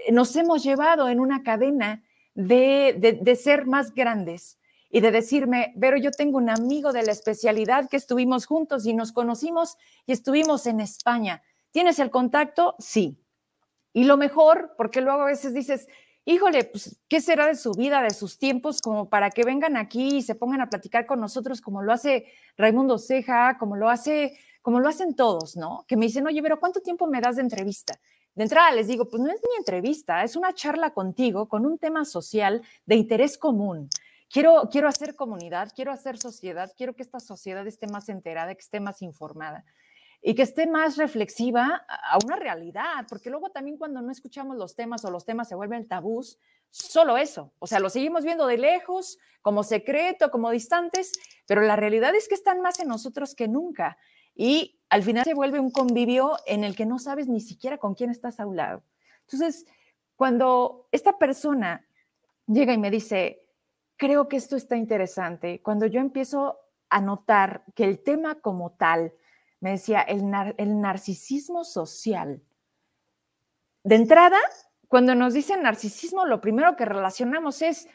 eh, nos hemos llevado en una cadena de, de ser más grandes, y de decirme, pero yo tengo un amigo de la especialidad que estuvimos juntos y nos conocimos y estuvimos en España. ¿Tienes el contacto? Sí. Y lo mejor, porque luego a veces dices, híjole, pues, ¿qué será de su vida, de sus tiempos, como para que vengan aquí y se pongan a platicar con nosotros, como lo hace Raimundo Ceja, como lo hace, como lo hacen todos, ¿no? Que me dicen, oye, pero ¿cuánto tiempo me das de entrevista? De entrada les digo, pues no es mi entrevista, es una charla contigo con un tema social de interés común. Quiero, quiero hacer comunidad, quiero hacer sociedad, quiero que esta sociedad esté más enterada, que esté más informada y que esté más reflexiva a una realidad, porque luego también cuando no escuchamos los temas o los temas se vuelven tabús, solo eso, o sea, lo seguimos viendo de lejos, como secreto, como distantes, pero la realidad es que están más en nosotros que nunca y al final se vuelve un convivio en el que no sabes ni siquiera con quién estás a un lado. Entonces, cuando esta persona llega y me dice, creo que esto está interesante. Cuando yo empiezo a notar que el tema como tal, me decía, el, narcisismo social. De entrada, cuando nos dicen narcisismo, lo primero que relacionamos es,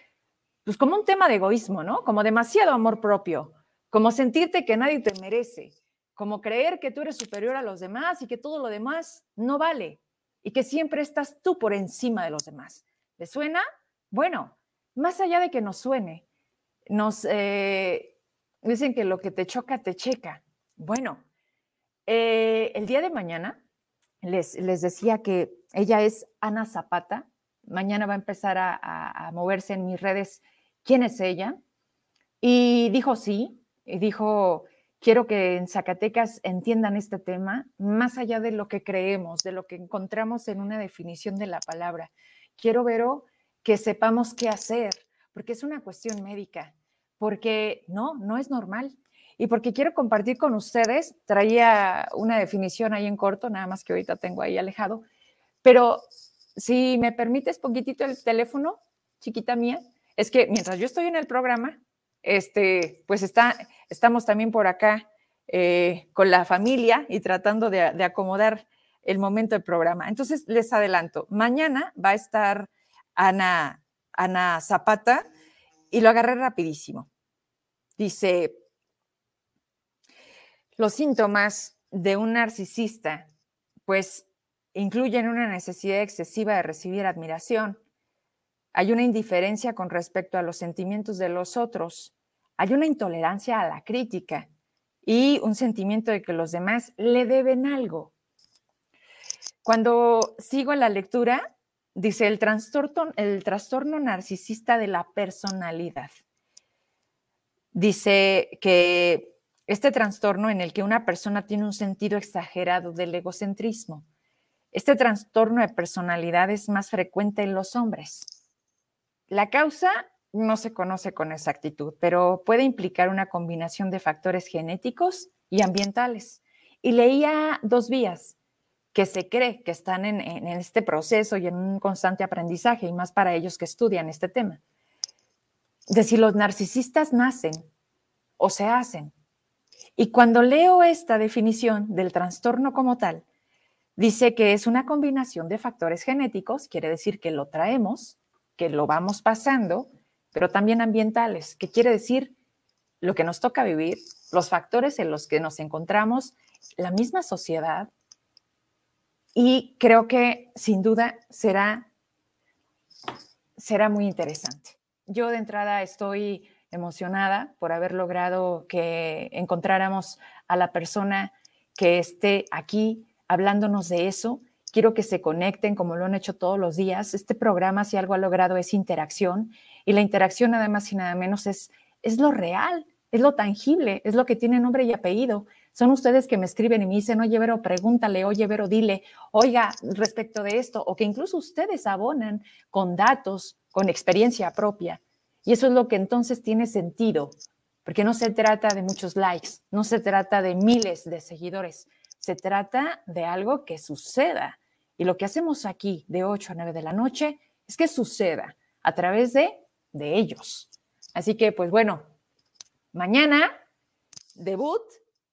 pues como un tema de egoísmo, ¿no? Como demasiado amor propio, como sentirte que nadie te merece, como creer que tú eres superior a los demás y que todo lo demás no vale y que siempre estás tú por encima de los demás. ¿Le suena? Bueno, más allá de que nos suene, nos eh, dicen que lo que te choca, te checa. Bueno, eh, el día de mañana les, les decía que ella es Ana Zapata. Mañana va a empezar a, moverse en mis redes quién es ella. Y dijo sí, y dijo, quiero que en Zacatecas entiendan este tema, más allá de lo que creemos, de lo que encontramos en una definición de la palabra. Quiero, ver que sepamos qué hacer, porque es una cuestión médica. porque no, no es normal. Y porque quiero compartir con ustedes, traía una definición ahí en corto, nada más que ahorita tengo ahí alejado, pero si me permites poquitito el teléfono, chiquita mía, es que mientras yo estoy en el programa, este, pues está, estamos también por acá eh, con la familia y tratando de, de acomodar el momento del programa. Entonces, les adelanto, mañana va a estar Ana, Ana Zapata y lo agarré rapidísimo. Dice, los síntomas de un narcisista, pues, incluyen una necesidad excesiva de recibir admiración. Hay una indiferencia con respecto a los sentimientos de los otros. Hay una intolerancia a la crítica y un sentimiento de que los demás le deben algo. Cuando sigo la lectura, dice el trastorno, el trastorno narcisista de la personalidad. Dice que este trastorno en el que una persona tiene un sentido exagerado del egocentrismo. Este trastorno de personalidad es más frecuente en los hombres. La causa no se conoce con exactitud, pero puede implicar una combinación de factores genéticos y ambientales. Y leía dos vías que se cree que están en, en, este proceso y en un constante aprendizaje, y más para ellos que estudian este tema. De si los narcisistas nacen o se hacen. Y cuando leo esta definición del trastorno como tal, dice que es una combinación de factores genéticos, quiere decir que lo traemos, que lo vamos pasando, pero también ambientales, que quiere decir lo que nos toca vivir, los factores en los que nos encontramos, la misma sociedad. Y creo que sin duda será, será muy interesante. Yo de entrada estoy emocionada por haber logrado que encontráramos a la persona que esté aquí hablándonos de eso. Quiero que se conecten como lo han hecho todos los días. Este programa, si algo ha logrado, es interacción. Y la interacción, nada más y nada menos, es, es lo real, es lo tangible, es lo que tiene nombre y apellido. Son ustedes que me escriben y me dicen, oye, Vero, pregúntale, oye, Vero, dile, oiga, respecto de esto, o que incluso ustedes abonan con datos, con experiencia propia. Y eso es lo que entonces tiene sentido, porque no se trata de muchos likes, no se trata de miles de seguidores, se trata de algo que suceda. Y lo que hacemos aquí de 8 a 9 de la noche es que suceda a través de, de ellos. Así que, pues bueno, mañana debut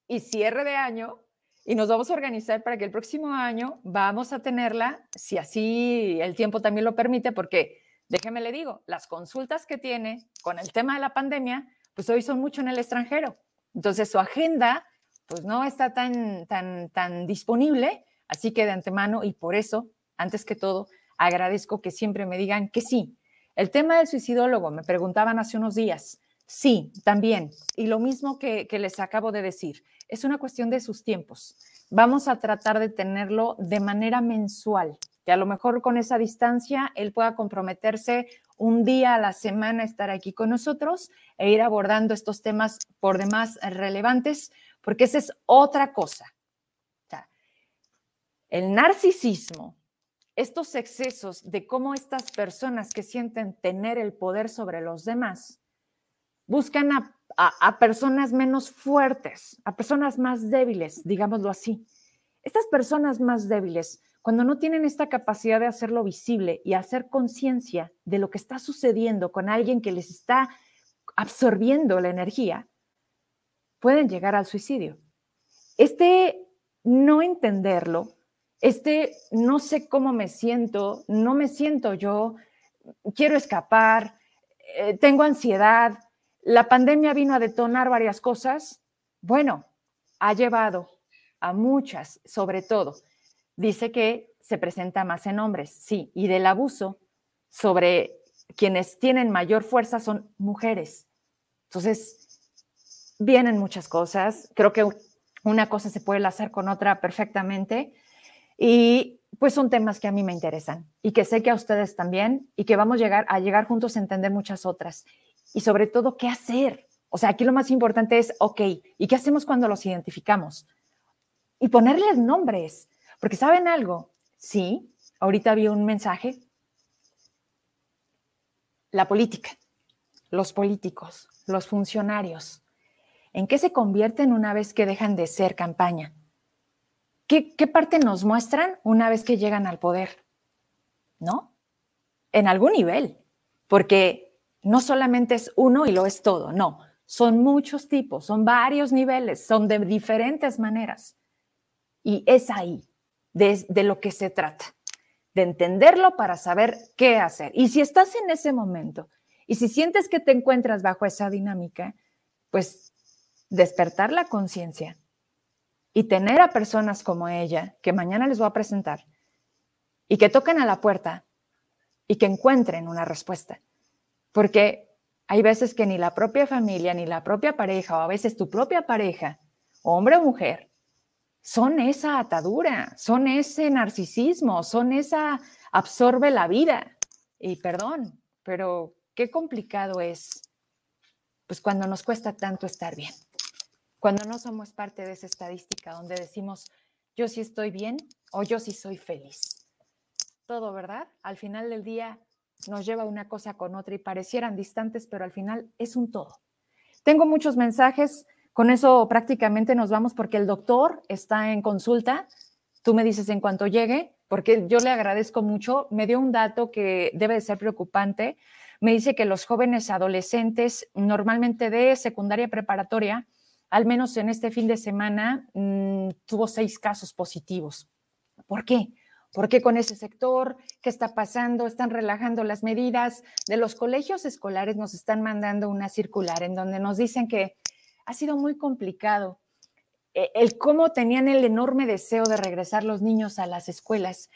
y cierre de año y nos vamos a organizar para que el próximo año vamos a tenerla, si así el tiempo también lo permite, porque déjeme le digo, las consultas que tiene con el tema de la pandemia, pues hoy son mucho en el extranjero. Entonces su agenda pues no está tan, tan, tan disponible, así que de antemano y por eso, antes que todo, agradezco que siempre me digan que sí. El tema del suicidólogo, me preguntaban hace unos días, sí, también, y lo mismo que, que les acabo de decir, es una cuestión de sus tiempos. Vamos a tratar de tenerlo de manera mensual, que a lo mejor con esa distancia él pueda comprometerse un día a la semana a estar aquí con nosotros e ir abordando estos temas por demás relevantes, porque esa es otra cosa. el narcisismo, estos excesos de cómo estas personas que sienten tener el poder sobre los demás buscan a, a personas menos fuertes, a personas más débiles, digámoslo así. Estas personas más débiles cuando no tienen esta capacidad de hacerlo visible y hacer conciencia de lo que está sucediendo con alguien que les está absorbiendo la energía, pueden llegar al suicidio. Este no entenderlo, este no sé cómo me siento, no me siento yo, quiero escapar, eh, tengo ansiedad, la pandemia vino a detonar varias cosas, bueno, ha llevado a muchas, sobre todo, dice que se presenta más en hombres, sí, y del abuso sobre quienes tienen mayor fuerza son mujeres. Entonces, vienen muchas cosas, creo que una cosa se puede lanzar con otra perfectamente y pues son temas que a mí me interesan y que sé que a ustedes también y que vamos a llegar, a llegar juntos a entender muchas otras y sobre todo qué hacer. O sea, aquí lo más importante es, ok, ¿y qué hacemos cuando los identificamos? Y ponerles nombres, porque saben algo, sí, ahorita vi un mensaje, la política, los políticos, los funcionarios, ¿en qué se convierten una vez que dejan de ser campaña? ¿Qué, qué parte nos muestran una vez que llegan al poder? ¿No? En algún nivel, porque no solamente es uno y lo es todo, no, son muchos tipos, son varios niveles, son de diferentes maneras. Y es ahí de, de lo que se trata, de entenderlo para saber qué hacer. Y si estás en ese momento y si sientes que te encuentras bajo esa dinámica, pues despertar la conciencia y tener a personas como ella, que mañana les voy a presentar, y que toquen a la puerta y que encuentren una respuesta. Porque hay veces que ni la propia familia, ni la propia pareja, o a veces tu propia pareja, hombre o mujer, son esa atadura, son ese narcisismo, son esa absorbe la vida. Y perdón, pero qué complicado es, pues cuando nos cuesta tanto estar bien, cuando no somos parte de esa estadística donde decimos, yo sí estoy bien o yo sí soy feliz. Todo, ¿verdad? Al final del día nos lleva una cosa con otra y parecieran distantes, pero al final es un todo. Tengo muchos mensajes, con eso prácticamente nos vamos porque el doctor está en consulta. Tú me dices en cuanto llegue, porque yo le agradezco mucho. Me dio un dato que debe de ser preocupante. Me dice que los jóvenes adolescentes, normalmente de secundaria preparatoria, al menos en este fin de semana, mm, tuvo seis casos positivos. ¿Por qué? ¿Por qué con ese sector? ¿Qué está pasando? ¿Están relajando las medidas? De los colegios escolares nos están mandando una circular en donde nos dicen que ha sido muy complicado. E, el cómo tenían el enorme deseo de regresar los niños a las escuelas,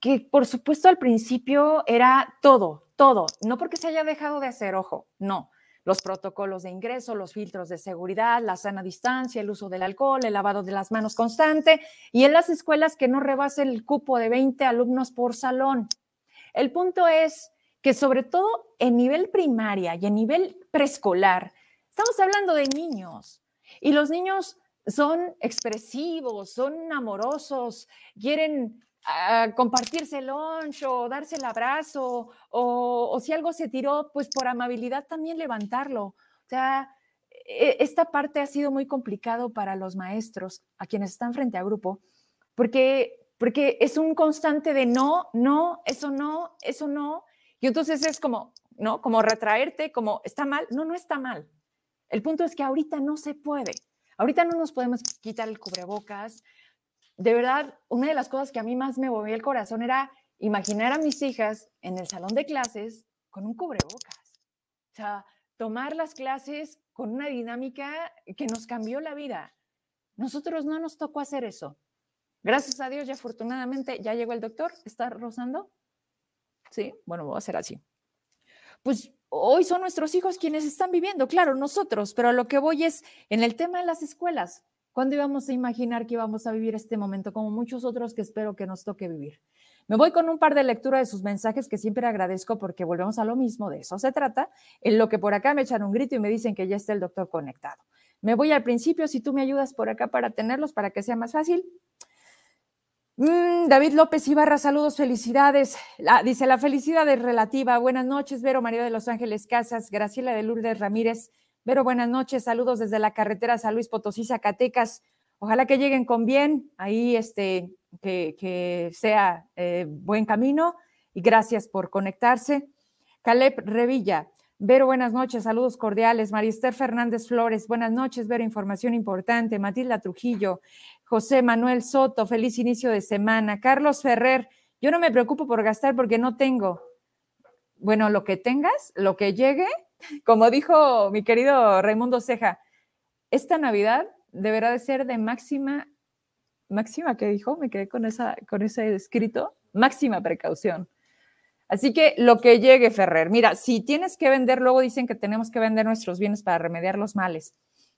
que por supuesto al principio era todo, todo, no porque se haya dejado de hacer, ojo, no, los protocolos de ingreso, los filtros de seguridad, la sana distancia, el uso del alcohol, el lavado de las manos constante y en las escuelas que no rebase el cupo de 20 alumnos por salón. El punto es que sobre todo en nivel primaria y en nivel preescolar, estamos hablando de niños y los niños son expresivos, son amorosos, quieren compartirse el lunch o darse el abrazo o, si algo se tiró, pues por amabilidad también levantarlo. O sea, e, esta parte ha sido muy complicado para los maestros, a quienes están frente a grupo, porque, porque es un constante de no, no, eso no, eso no. Y entonces es como, ¿no? Como retraerte, como, ¿está mal? No, no está mal. El punto es que ahorita no se puede. Ahorita no nos podemos quitar el cubrebocas, de verdad, una de las cosas que a mí más me movía el corazón era imaginar a mis hijas en el salón de clases con un cubrebocas. O sea, tomar las clases con una dinámica que nos cambió la vida. Nosotros no nos tocó hacer eso. Gracias a Dios y afortunadamente ya llegó el doctor. ¿Está rozando? Sí, bueno, voy a hacer así. Pues hoy son nuestros hijos quienes están viviendo, claro, nosotros, pero a lo que voy es en el tema de las escuelas. ¿Cuándo íbamos a imaginar que íbamos a vivir este momento como muchos otros que espero que nos toque vivir? Me voy con un par de lecturas de sus mensajes que siempre agradezco porque volvemos a lo mismo, de eso se trata, en lo que por acá me echan un grito y me dicen que ya está el doctor conectado. Me voy al principio, si tú me ayudas por acá para tenerlos, para que sea más fácil. Mm, David López Ibarra, saludos, felicidades. dice, la felicidad es relativa. Buenas noches, Vero María de Los Ángeles Casas, Graciela de Lourdes Ramírez, Vero, buenas noches, saludos desde la carretera San Luis Potosí, Zacatecas. Ojalá que lleguen con bien, ahí este, que, sea eh, buen camino y gracias por conectarse. Caleb Revilla, Vero, buenas noches, saludos cordiales. Marister Fernández Flores, buenas noches, Vero, información importante. Matilda Trujillo, José Manuel Soto, feliz inicio de semana. Carlos Ferrer, yo no me preocupo por gastar porque no tengo. Bueno, lo que tengas, lo que llegue, como dijo mi querido Raimundo Ceja, esta Navidad deberá de ser de máxima, máxima que dijo, me quedé con, esa, con ese escrito, máxima precaución. Así que lo que llegue, Ferrer. Mira, si tienes que vender, luego dicen que tenemos que vender nuestros bienes para remediar los males.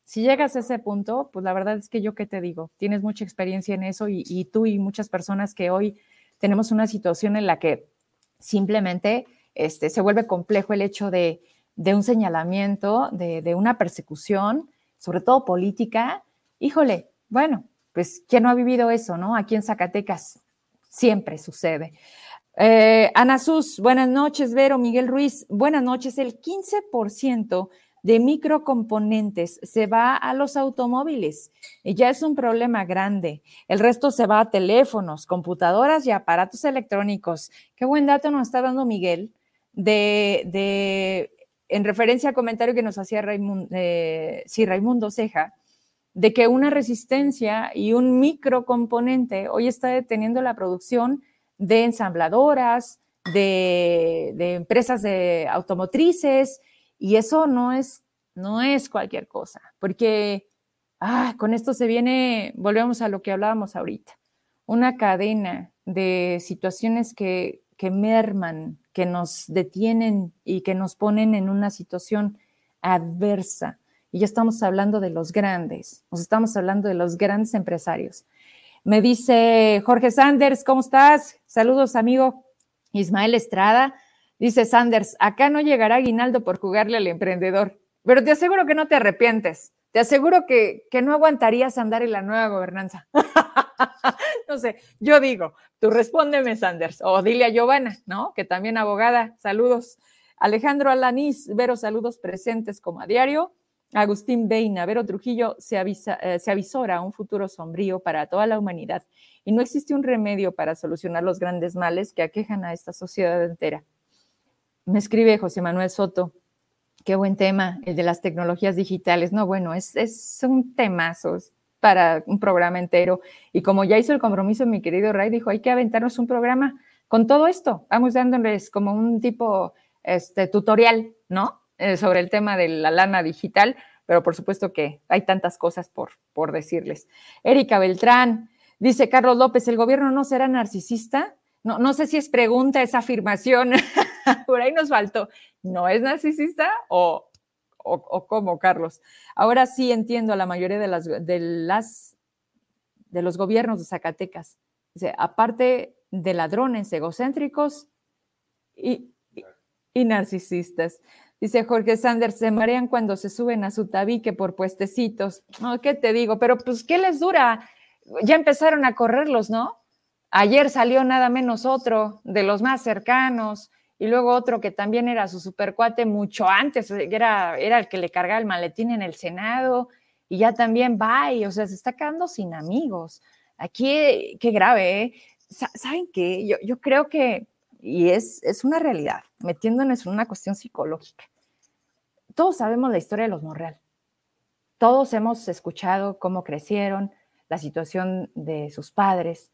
Si llegas a ese punto, pues la verdad es que yo qué te digo, tienes mucha experiencia en eso y, tú y muchas personas que hoy tenemos una situación en la que simplemente este, se vuelve complejo el hecho de, de un señalamiento, de, una persecución, sobre todo política, híjole, bueno, pues ¿quién no ha vivido eso, no? Aquí en Zacatecas siempre sucede. Eh, Ana Sus, buenas noches, Vero, Miguel Ruiz, buenas noches. El 15% de microcomponentes se va a los automóviles y ya es un problema grande. El resto se va a teléfonos, computadoras y aparatos electrónicos. Qué buen dato nos está dando Miguel de, en referencia al comentario que nos hacía Raimundo, eh, Raimundo Ceja, de que una resistencia y un microcomponente hoy está deteniendo la producción de ensambladoras, de, empresas de automotrices, y eso no es, no es cualquier cosa, porque ah, con esto se viene, volvemos a lo que hablábamos ahorita, una cadena de situaciones que, que merman, que nos detienen y que nos ponen en una situación adversa. Y ya estamos hablando de los grandes, nos estamos hablando de los grandes empresarios. Me dice Jorge Sanders, ¿cómo estás? Saludos, amigo. Ismael Estrada. Dice Sanders, acá no llegará aguinaldo por jugarle al emprendedor, pero te aseguro que no te arrepientes. Te aseguro que, que no aguantarías andar en la nueva gobernanza. no sé, yo digo, tú respóndeme, Sanders, o dile a Giovanna, ¿no? Que también abogada, saludos. Alejandro Alanís, Vero, saludos presentes como a diario. Agustín Beina, Vero Trujillo, se, avisa, eh, se avisora un futuro sombrío para toda la humanidad y no existe un remedio para solucionar los grandes males que aquejan a esta sociedad entera. Me escribe José Manuel Soto, qué buen tema, el de las tecnologías digitales. No, bueno, es, es un temazo para un programa entero. Y como ya hizo el compromiso mi querido Ray, dijo, hay que aventarnos un programa con todo esto. Vamos dándoles como un tipo este, tutorial, ¿no? Eh, sobre el tema de la lana digital, pero por supuesto que hay tantas cosas por, decirles. Erika Beltrán, dice Carlos López, ¿el gobierno no será narcisista? No, no sé si es pregunta esa afirmación, por ahí nos faltó. ¿No es narcisista o, o, cómo, Carlos? Ahora sí entiendo a la mayoría de las, de los gobiernos de Zacatecas. Dice, aparte de ladrones egocéntricos y, y narcisistas. Dice Jorge Sanders, se marean cuando se suben a su tabique por puestecitos. No, ¿qué te digo? Pero pues, ¿qué les dura? Ya empezaron a correrlos, ¿no? Ayer salió nada menos otro de los más cercanos y luego otro que también era su supercuate mucho antes, era, era el que le cargaba el maletín en el Senado y ya también va y, o sea, se está quedando sin amigos. Aquí, qué grave, ¿eh? ¿Saben qué? Yo, yo creo que y es, es una realidad, metiéndonos en una cuestión psicológica. Todos sabemos la historia de los Monreal. Todos hemos escuchado cómo crecieron, la situación de sus padres,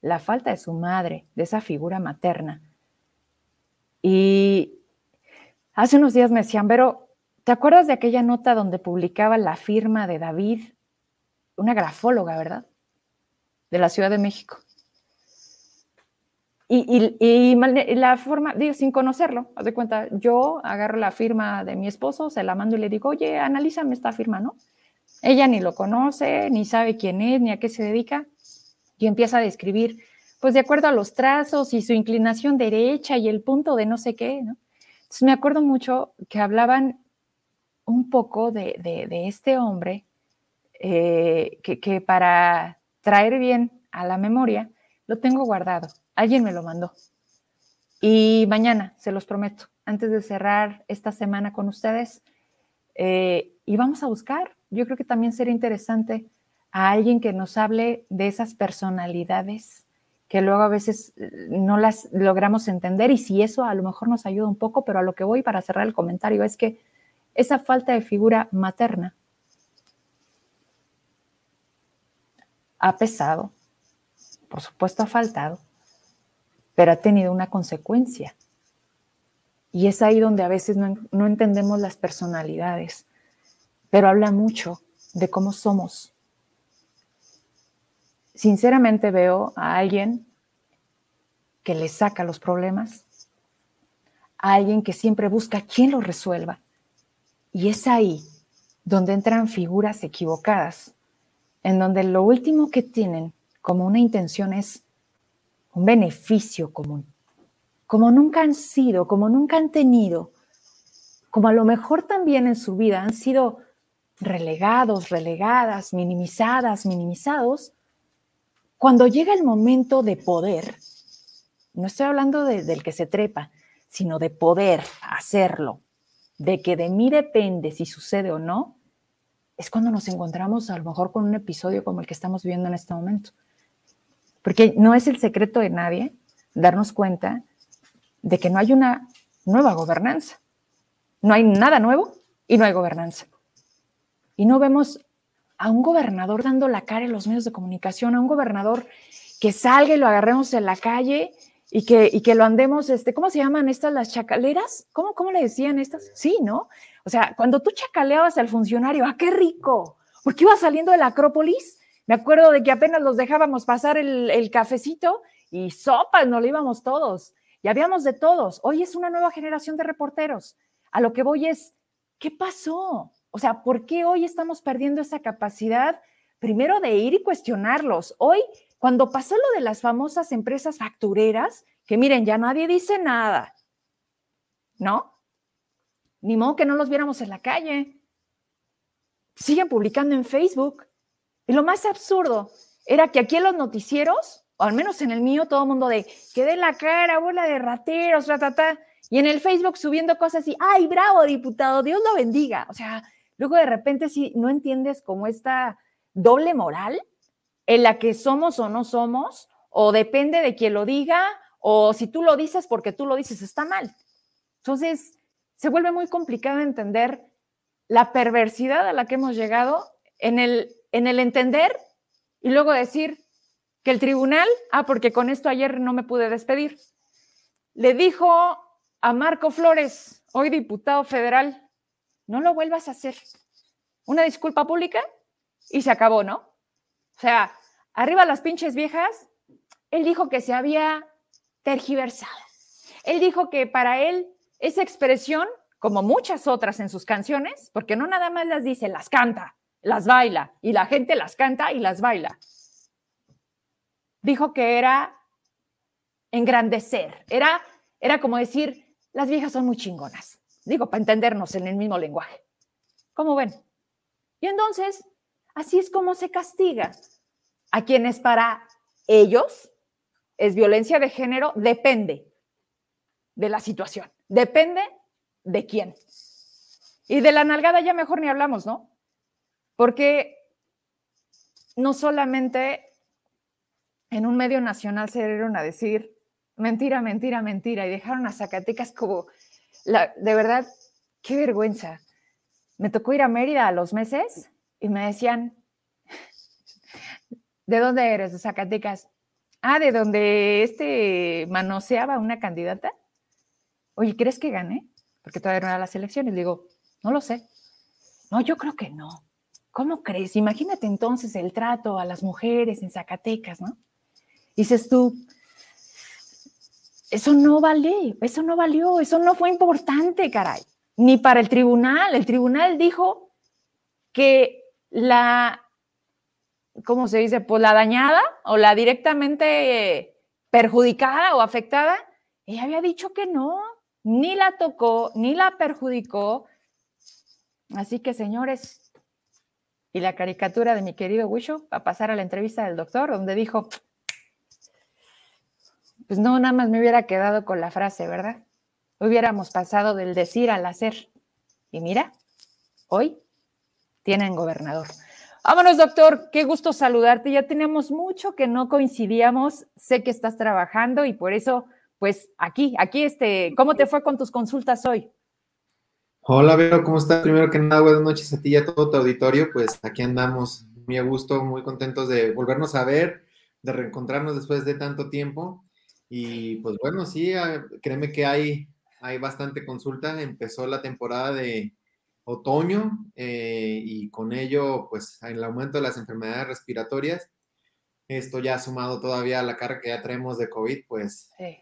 la falta de su madre, de esa figura materna. Y hace unos días me decían, pero ¿te acuerdas de aquella nota donde publicaba la firma de David, una grafóloga, ¿verdad? De la Ciudad de México. Y, la forma, digo, sin conocerlo, haz de cuenta, yo agarro la firma de mi esposo, se la mando y le digo, oye, analízame esta firma, ¿no? Ella ni lo conoce, ni sabe quién es, ni a qué se dedica, y empieza a describir, pues de acuerdo a los trazos y su inclinación derecha y el punto de no sé qué, ¿no? Entonces me acuerdo mucho que hablaban un poco de, este hombre eh, que, para traer bien a la memoria, lo tengo guardado Alguien me lo mandó. Y mañana, se los prometo, antes de cerrar esta semana con ustedes, eh, y vamos a buscar, yo creo que también sería interesante a alguien que nos hable de esas personalidades que luego a veces eh, no las logramos entender y si eso a lo mejor nos ayuda un poco, pero a lo que voy para cerrar el comentario es que esa falta de figura materna ha pesado, por supuesto ha faltado, pero ha tenido una consecuencia. Y es ahí donde a veces no, entendemos las personalidades, pero habla mucho de cómo somos. Sinceramente veo a alguien que le saca los problemas, a alguien que siempre busca quien los resuelva. Y es ahí donde entran figuras equivocadas, en donde lo último que tienen como una intención es un beneficio común, como nunca han sido, como nunca han tenido, como a lo mejor también en su vida han sido relegados, relegadas, minimizadas, minimizados, cuando llega el momento de poder, no estoy hablando del que se trepa, sino de poder hacerlo, de que de mí depende si sucede o no, es cuando nos encontramos a lo mejor con un episodio como el que estamos viviendo en este momento. Porque no es el secreto de nadie darnos cuenta de que no hay una nueva gobernanza. No hay nada nuevo y no hay gobernanza. Y no vemos a un gobernador dando la cara en los medios de comunicación, a un gobernador que salga y lo agarremos en la calle y que, y que lo andemos, este, ¿cómo se llaman estas las chacaleras? ¿Cómo, ¿Cómo le decían estas? Sí, ¿no? O sea, cuando tú chacaleabas al funcionario, ¡ah, qué rico! Porque iba saliendo de la Acrópolis, me acuerdo de que apenas los dejábamos pasar el, el cafecito y sopas, nos lo íbamos todos. Y habíamos de todos. Hoy es una nueva generación de reporteros. A lo que voy es, ¿qué pasó? O sea, ¿por qué hoy estamos perdiendo esa capacidad primero de ir y cuestionarlos? Hoy, cuando pasó lo de las famosas empresas factureras, que miren, ya nadie dice nada, ¿no? Ni modo que no los viéramos en la calle. Siguen publicando en Facebook. Y lo más absurdo era que aquí en los noticieros, o al menos en el mío, todo el mundo de que de la cara, bola de rateros, ta, Y en el Facebook subiendo cosas así, ay, bravo, diputado, Dios lo bendiga. O sea, luego de repente si no entiendes como esta doble moral en la que somos o no somos, o depende de quien lo diga, o si tú lo dices porque tú lo dices, está mal. Entonces, se vuelve muy complicado entender la perversidad a la que hemos llegado en el, en el entender y luego decir que el tribunal, ah, porque con esto ayer no me pude despedir, le dijo a Marco Flores, hoy diputado federal, no lo vuelvas a hacer. Una disculpa pública y se acabó, ¿no? O sea, arriba las pinches viejas, él dijo que se había tergiversado. Él dijo que para él esa expresión, como muchas otras en sus canciones, porque no nada más las dice, las canta, las baila, y la gente las canta y las baila. Dijo que era engrandecer, era, era como decir, las viejas son muy chingonas. Digo, para entendernos en el mismo lenguaje. ¿Cómo ven? Y entonces, así es como se castiga a quienes para ellos es violencia de género, depende de la situación. Depende de quién. Y de la nalgada ya mejor ni hablamos, ¿no? Porque no solamente en un medio nacional se dieron a decir mentira, mentira, mentira y dejaron a Zacatecas como, la, de verdad, qué vergüenza. Me tocó ir a Mérida a los meses y me decían, ¿de dónde eres? De Zacatecas. Ah, de donde este manoseaba una candidata oye, ¿crees que gane? Porque todavía no era las elecciones. Le digo, no lo sé. No, yo creo que no. ¿Cómo crees? Imagínate entonces el trato a las mujeres en Zacatecas, ¿no? Dices tú, eso no vale, eso no valió, eso no fue importante, caray. Ni para el tribunal. El tribunal dijo que la, ¿cómo se dice? Pues la dañada o la directamente perjudicada o afectada, ella había dicho que no, ni la tocó, ni la perjudicó. Así que, señores, y la caricatura de mi querido Wisho va a pasar a la entrevista del doctor, donde dijo, pues no, nada más me hubiera quedado con la frase, ¿verdad? Hubiéramos pasado del decir al hacer. Y mira, hoy tienen gobernador. Vámonos, doctor. Qué gusto saludarte. Ya tenemos mucho que no coincidíamos. Sé que estás trabajando y por eso pues aquí, aquí, este, ¿cómo te fue con tus consultas hoy? Hola, Vero, ¿cómo estás? Primero que nada, buenas noches a ti y a todo tu auditorio. Pues aquí andamos muy a gusto, muy contentos de volvernos a ver, de reencontrarnos después de tanto tiempo. Y pues bueno, sí, ah, créeme que hay, hay bastante consulta. Empezó la temporada de otoño eh, y con ello, pues el aumento de las enfermedades respiratorias. Esto ya sumado todavía a la carga que ya traemos de COVID, pues sí.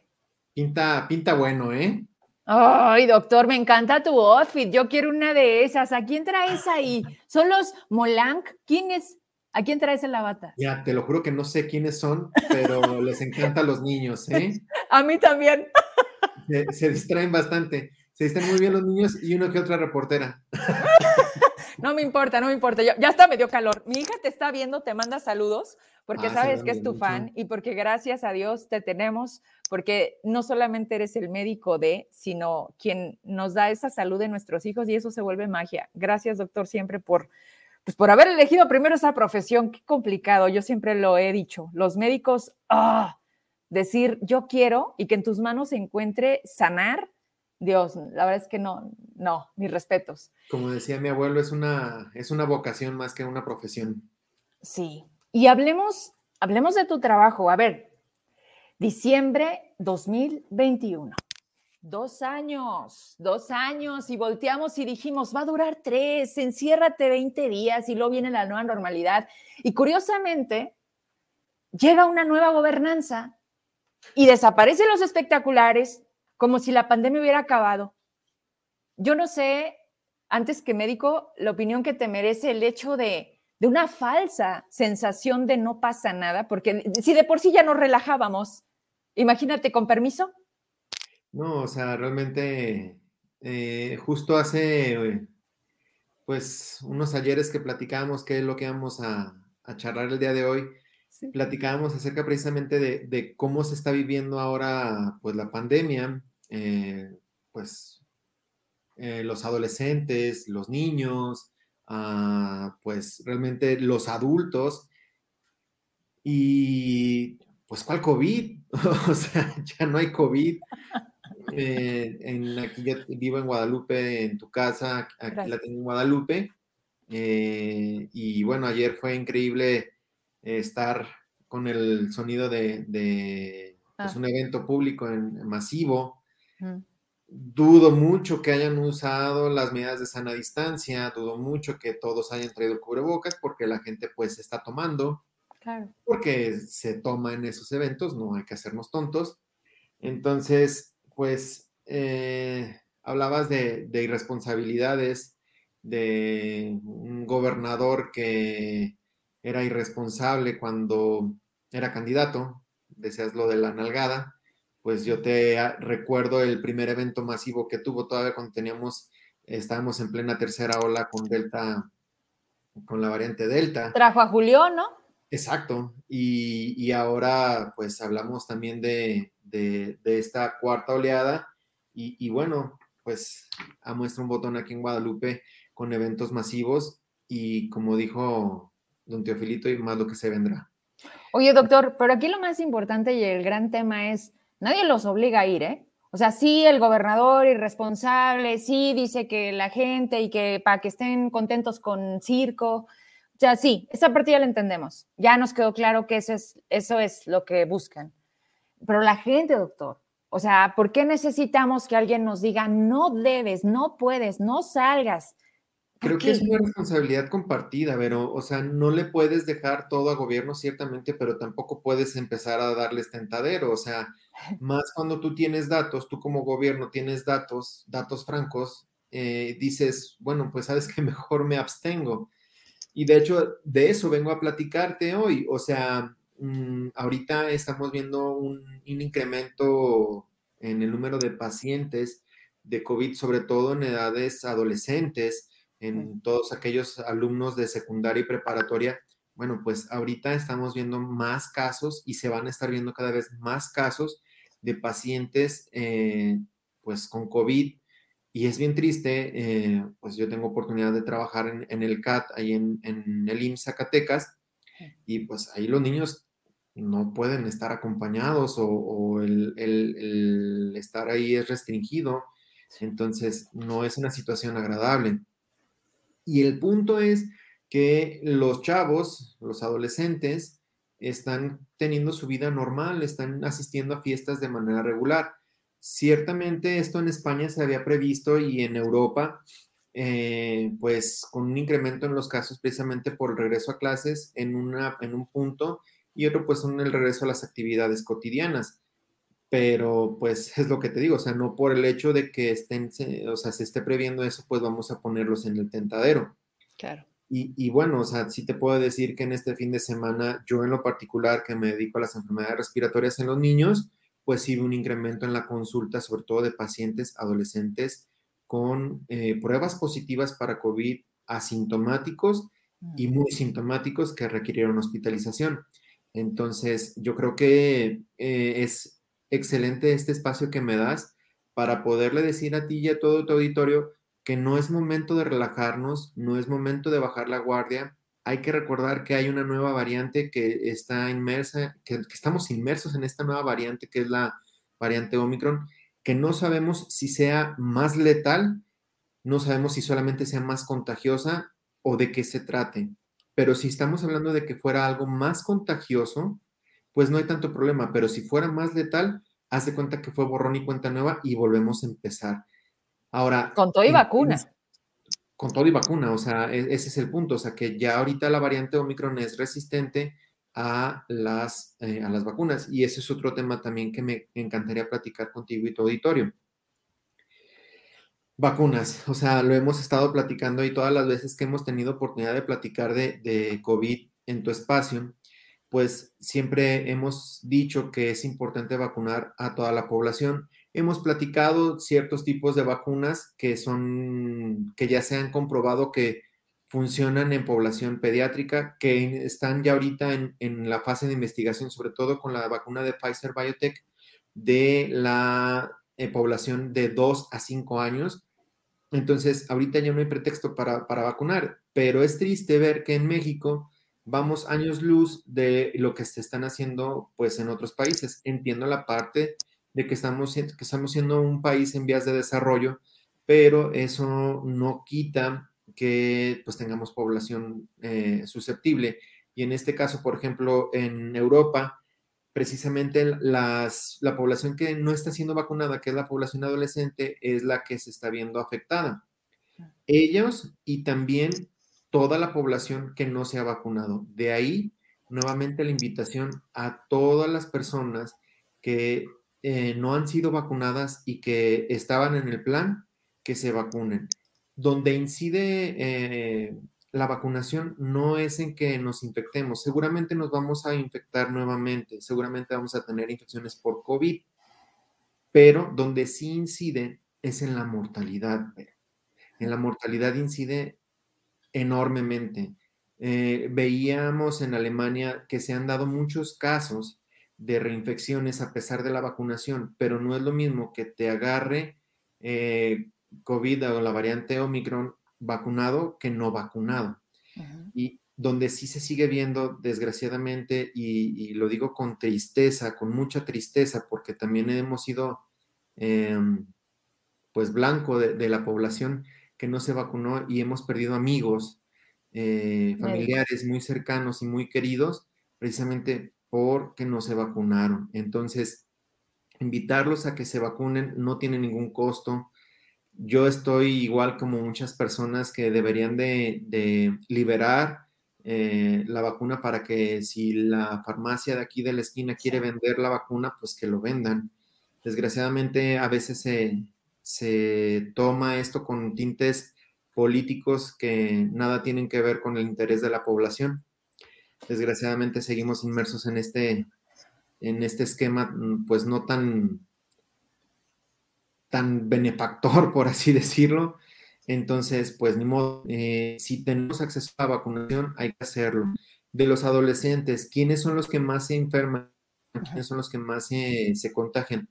Pinta, pinta bueno, ¿eh? Ay, doctor, me encanta tu outfit. Yo quiero una de esas. ¿A quién traes ahí? ¿Son los Molanc? ¿Quién es? ¿A quién traes en la bata? Ya, te lo juro que no sé quiénes son, pero les encantan los niños, ¿eh? A mí también. Se, distraen bastante. Se distraen muy bien los niños y uno que otra reportera. No me importa, no me importa. ya está, me dio calor. Mi hija te está viendo, te manda saludos porque ah, sabes que es tu fan y porque gracias a Dios te tenemos, porque no solamente eres el médico de, sino quien nos da esa salud de nuestros hijos y eso se vuelve magia. Gracias, doctor, siempre por, pues por haber elegido primero esa profesión. Qué complicado, yo siempre lo he dicho. Los médicos, ah, decir yo quiero y que en tus manos se encuentre sanar Dios, la verdad es que no, no, mis respetos. Como decía mi abuelo, es una, es una vocación más que una profesión. Sí, y hablemos, hablemos de tu trabajo. A ver, diciembre 2021. Dos años, dos años, y volteamos y dijimos, va a durar tres, enciérrate 20 días y luego viene la nueva normalidad. Y curiosamente, llega una nueva gobernanza y desaparecen los espectaculares, como si la pandemia hubiera acabado. Yo no sé, antes que médico, la opinión que te merece el hecho de, una falsa sensación de no pasa nada, porque si de por sí ya nos relajábamos, imagínate con permiso. No, o sea, realmente, eh, justo hace, pues, unos ayeres que platicábamos qué es lo que vamos a, a charlar el día de hoy, platicábamos acerca precisamente de, de, cómo se está viviendo ahora, pues, la pandemia, eh, pues eh, los adolescentes, los niños, ah, pues realmente los adultos. Y pues, ¿cuál COVID? o sea, ya no hay COVID. Eh, en, aquí yo vivo en Guadalupe, en tu casa, aquí la tengo en Guadalupe. y bueno, ayer fue increíble estar con el sonido de, pues, ah. un evento público en, masivo Dudo mucho que hayan usado las medidas de sana distancia, dudo mucho que todos hayan traído cubrebocas porque la gente pues está tomando, porque se toma en esos eventos, no hay que hacernos tontos. Entonces, pues eh, hablabas de, de irresponsabilidades, de un gobernador que era irresponsable cuando era candidato, decías lo de la nalgada, pues yo te recuerdo el primer evento masivo que tuvo todavía cuando teníamos, estábamos en plena tercera ola con Delta, con la variante Delta. Trajo a Julio, ¿no? Exacto. Y, ahora pues hablamos también de, esta cuarta oleada y, bueno, pues ha muestra un botón aquí en Guadalupe con eventos masivos y como dijo don Teofilito y más lo que se vendrá. Oye, doctor, pero aquí lo más importante y el gran tema es Nadie los obliga a ir, ¿eh? O sea, sí, el gobernador irresponsable, sí dice que la gente y que para que estén contentos con circo. O sea, sí, esa parte ya la entendemos. Ya nos quedó claro que eso es, eso es lo que buscan. Pero la gente, doctor, o sea, ¿por qué necesitamos que alguien nos diga, no debes, no puedes, no salgas? Creo que es una responsabilidad compartida, pero, o sea, no le puedes dejar todo a gobierno, ciertamente, pero tampoco puedes empezar a darles tentadero. O sea, más cuando tú tienes datos, tú como gobierno tienes datos, datos francos, eh, dices, bueno, pues sabes que mejor me abstengo. Y de hecho, de eso vengo a platicarte hoy. O sea, mm, ahorita estamos viendo un, un incremento en el número de pacientes de COVID, sobre todo en edades adolescentes en todos aquellos alumnos de secundaria y preparatoria, bueno, pues ahorita estamos viendo más casos y se van a estar viendo cada vez más casos de pacientes eh, pues con COVID. Y es bien triste, eh, pues yo tengo oportunidad de trabajar en, el CAT, ahí en, el IMSS Zacatecas, y pues ahí los niños no pueden estar acompañados o, el, el, estar ahí es restringido, entonces no es una situación agradable. Y el punto es que los chavos, los adolescentes, están teniendo su vida normal, están asistiendo a fiestas de manera regular. Ciertamente esto en España se había previsto y en Europa, eh, pues con un incremento en los casos precisamente por el regreso a clases en, una, en un punto y otro pues en el regreso a las actividades cotidianas pero pues es lo que te digo, o sea, no por el hecho de que estén, o sea, se esté previendo eso, pues vamos a ponerlos en el tentadero. Claro. Y, y, bueno, o sea, sí te puedo decir que en este fin de semana, yo en lo particular que me dedico a las enfermedades respiratorias en los niños, pues sí un incremento en la consulta, sobre todo de pacientes adolescentes con eh, pruebas positivas para COVID asintomáticos y muy sintomáticos que requirieron hospitalización. Entonces, yo creo que eh, es excelente este espacio que me das para poderle decir a ti y a todo tu auditorio que no es momento de relajarnos, no es momento de bajar la guardia. Hay que recordar que hay una nueva variante que está inmersa, que, que estamos inmersos en esta nueva variante que es la variante Omicron, que no sabemos si sea más letal, no sabemos si solamente sea más contagiosa o de qué se trate. Pero si estamos hablando de que fuera algo más contagioso, pues no hay tanto problema. Pero si fuera más letal, haz de cuenta que fue borrón y cuenta nueva y volvemos a empezar. Ahora. Con todo y vacuna. Con todo y vacuna, o sea, e, ese es el punto. O sea, que ya ahorita la variante Omicron es resistente a las, eh, a las vacunas. Y ese es otro tema también que me encantaría platicar contigo y tu auditorio. Vacunas, o sea, lo hemos estado platicando y todas las veces que hemos tenido oportunidad de platicar de, COVID en tu espacio, pues siempre hemos dicho que es importante vacunar a toda la población. Hemos platicado ciertos tipos de vacunas que son, que ya se han comprobado que funcionan en población pediátrica, que están ya ahorita en, en la fase de investigación, sobre todo con la vacuna de Pfizer Biotech, de la eh, población de 2 a 5 años entonces, ahorita ya no hay pretexto para, vacunar, pero es triste ver que en México vamos años luz de lo que se están haciendo pues en otros países. Entiendo la parte de que estamos, que estamos siendo un país en vías de desarrollo, pero eso no quita que pues tengamos población eh, susceptible. Y en este caso, por ejemplo, en Europa, precisamente las, la población que no está siendo vacunada, que es la población adolescente, es la que se está viendo afectada. Ellos y también toda la población que no se ha vacunado. De ahí, nuevamente la invitación a todas las personas que eh, no han sido vacunadas y que estaban en el plan, que se vacunen. Donde incide eh, la vacunación no es en que nos infectemos, seguramente nos vamos a infectar nuevamente, seguramente vamos a tener infecciones por COVID, pero donde sí incide es en la mortalidad. En la mortalidad incide enormemente. Eh, veíamos en Alemania que se han dado muchos casos de reinfecciones a pesar de la vacunación, pero no es lo mismo que te agarre eh, COVID o la variante Omicron vacunado que no vacunado. Y donde sí se sigue viendo, desgraciadamente, y, lo digo con tristeza, con mucha tristeza, porque también hemos sido, em, pues, blanco de, la población que no se vacunó y hemos perdido amigos, eh, familiares muy cercanos y muy queridos, precisamente porque no se vacunaron. Entonces, invitarlos a que se vacunen no tiene ningún costo, yo estoy igual como muchas personas que deberían de, liberar eh, la vacuna para que si la farmacia de aquí de la esquina quiere vender la vacuna, pues que lo vendan. Desgraciadamente a veces se, se toma esto con tintes políticos que nada tienen que ver con el interés de la población. Desgraciadamente seguimos inmersos en este, en este esquema, mm, pues no tan tan benefactor, por así decirlo. Entonces, pues ni modo, eh, si tenemos acceso a la vacunación, hay que hacerlo. De los adolescentes, ¿quiénes son los que más se enferman? ¿Quiénes son los que más se contagian?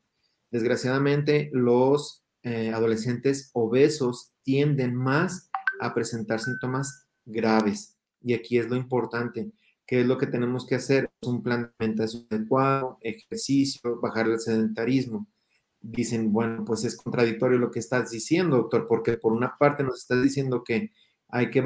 Desgraciadamente, los eh, adolescentes obesos tienden más a presentar síntomas graves. Y aquí es lo importante. ¿Qué es lo que tenemos que hacer? Un plan de alimentación adecuado, ejercicio, bajar el sedentarismo dicen, bueno, pues es contradictorio lo que estás diciendo, doctor, porque por una parte nos estás diciendo que hay que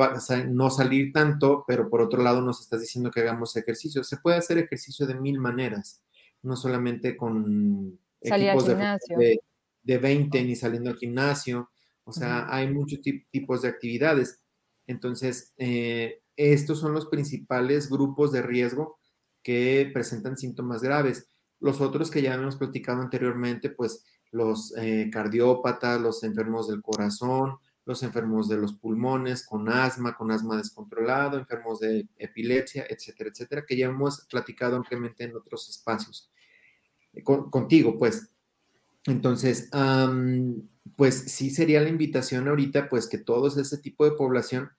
no salir tanto, pero por otro lado nos estás diciendo que hagamos ejercicio. Se puede hacer ejercicio de mil maneras, no solamente con equipos de, de, 20 ni saliendo al gimnasio, o sea, hay muchos tipos de actividades. Entonces, eh, estos son los principales grupos de riesgo que presentan síntomas graves. Los otros que ya hemos platicado anteriormente, pues los eh, cardiópatas, los enfermos del corazón, los enfermos de los pulmones, con asma, con asma descontrolado, enfermos de epilepsia, etcétera, etcétera, que ya hemos platicado ampliamente en otros espacios. Eh, contigo, pues. Entonces, pues sí sería la invitación ahorita, pues que todos ese tipo de población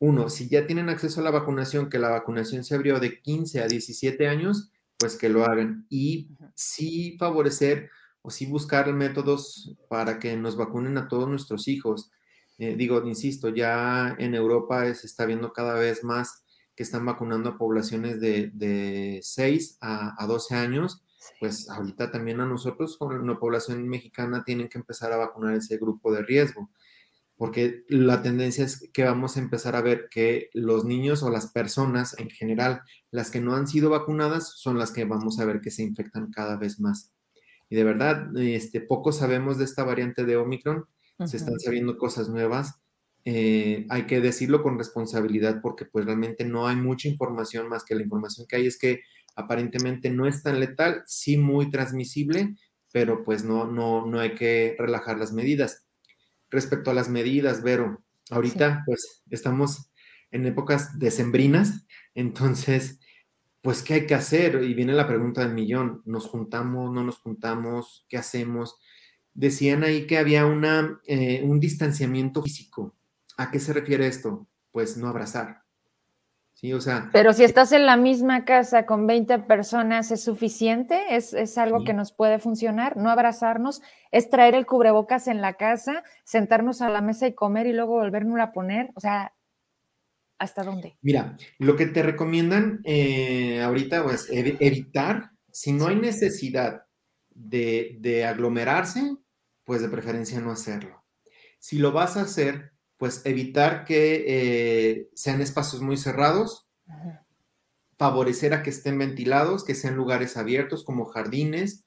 uno, si ya tienen acceso a la vacunación, que la vacunación se abrió de 15 a 17 años, pues que lo hagan. Y sí favorecer o sí buscar métodos para que nos vacunen a todos nuestros hijos. Eh, digo, insisto, ya en Europa se está viendo cada vez más que están vacunando a poblaciones de, 6 a, 12 años, pues ahorita también a nosotros, con la población mexicana, tienen que empezar a vacunar ese grupo de riesgo, porque la tendencia es que vamos a empezar a ver que los niños o las personas en general, las que no han sido vacunadas, son las que vamos a ver que se infectan cada vez más. Y de verdad, este, poco sabemos de esta variante de Omicron, se están sabiendo cosas nuevas. Eh, hay que decirlo con responsabilidad porque pues realmente no hay mucha información más que la información que hay es que aparentemente no es tan letal, sí muy transmisible, pero pues no, no, no hay que relajar las medidas. Respecto a las medidas, Vero, ahorita pues estamos en épocas decembrinas, entonces pues, ¿qué hay que hacer? Y viene la pregunta del millón, ¿nos juntamos, no nos juntamos? ¿Qué hacemos? Decían ahí que había una, eh, un distanciamiento físico. ¿A qué se refiere esto? Pues no abrazar. Sí, o sea. Pero si estás en la misma casa con 20 personas, ¿es suficiente? ¿Es, algo que nos puede funcionar? No abrazarnos, es traer el cubrebocas en la casa, sentarnos a la mesa y comer y luego volvernos a poner. O sea, ¿Hasta dónde? Mira, lo que te recomiendan eh, ahorita es pues, evitar, si no hay necesidad de, aglomerarse, pues de preferencia no hacerlo. Si lo vas a hacer, pues evitar que eh, sean espacios muy cerrados, favorecer a que estén ventilados, que sean lugares abiertos como jardines.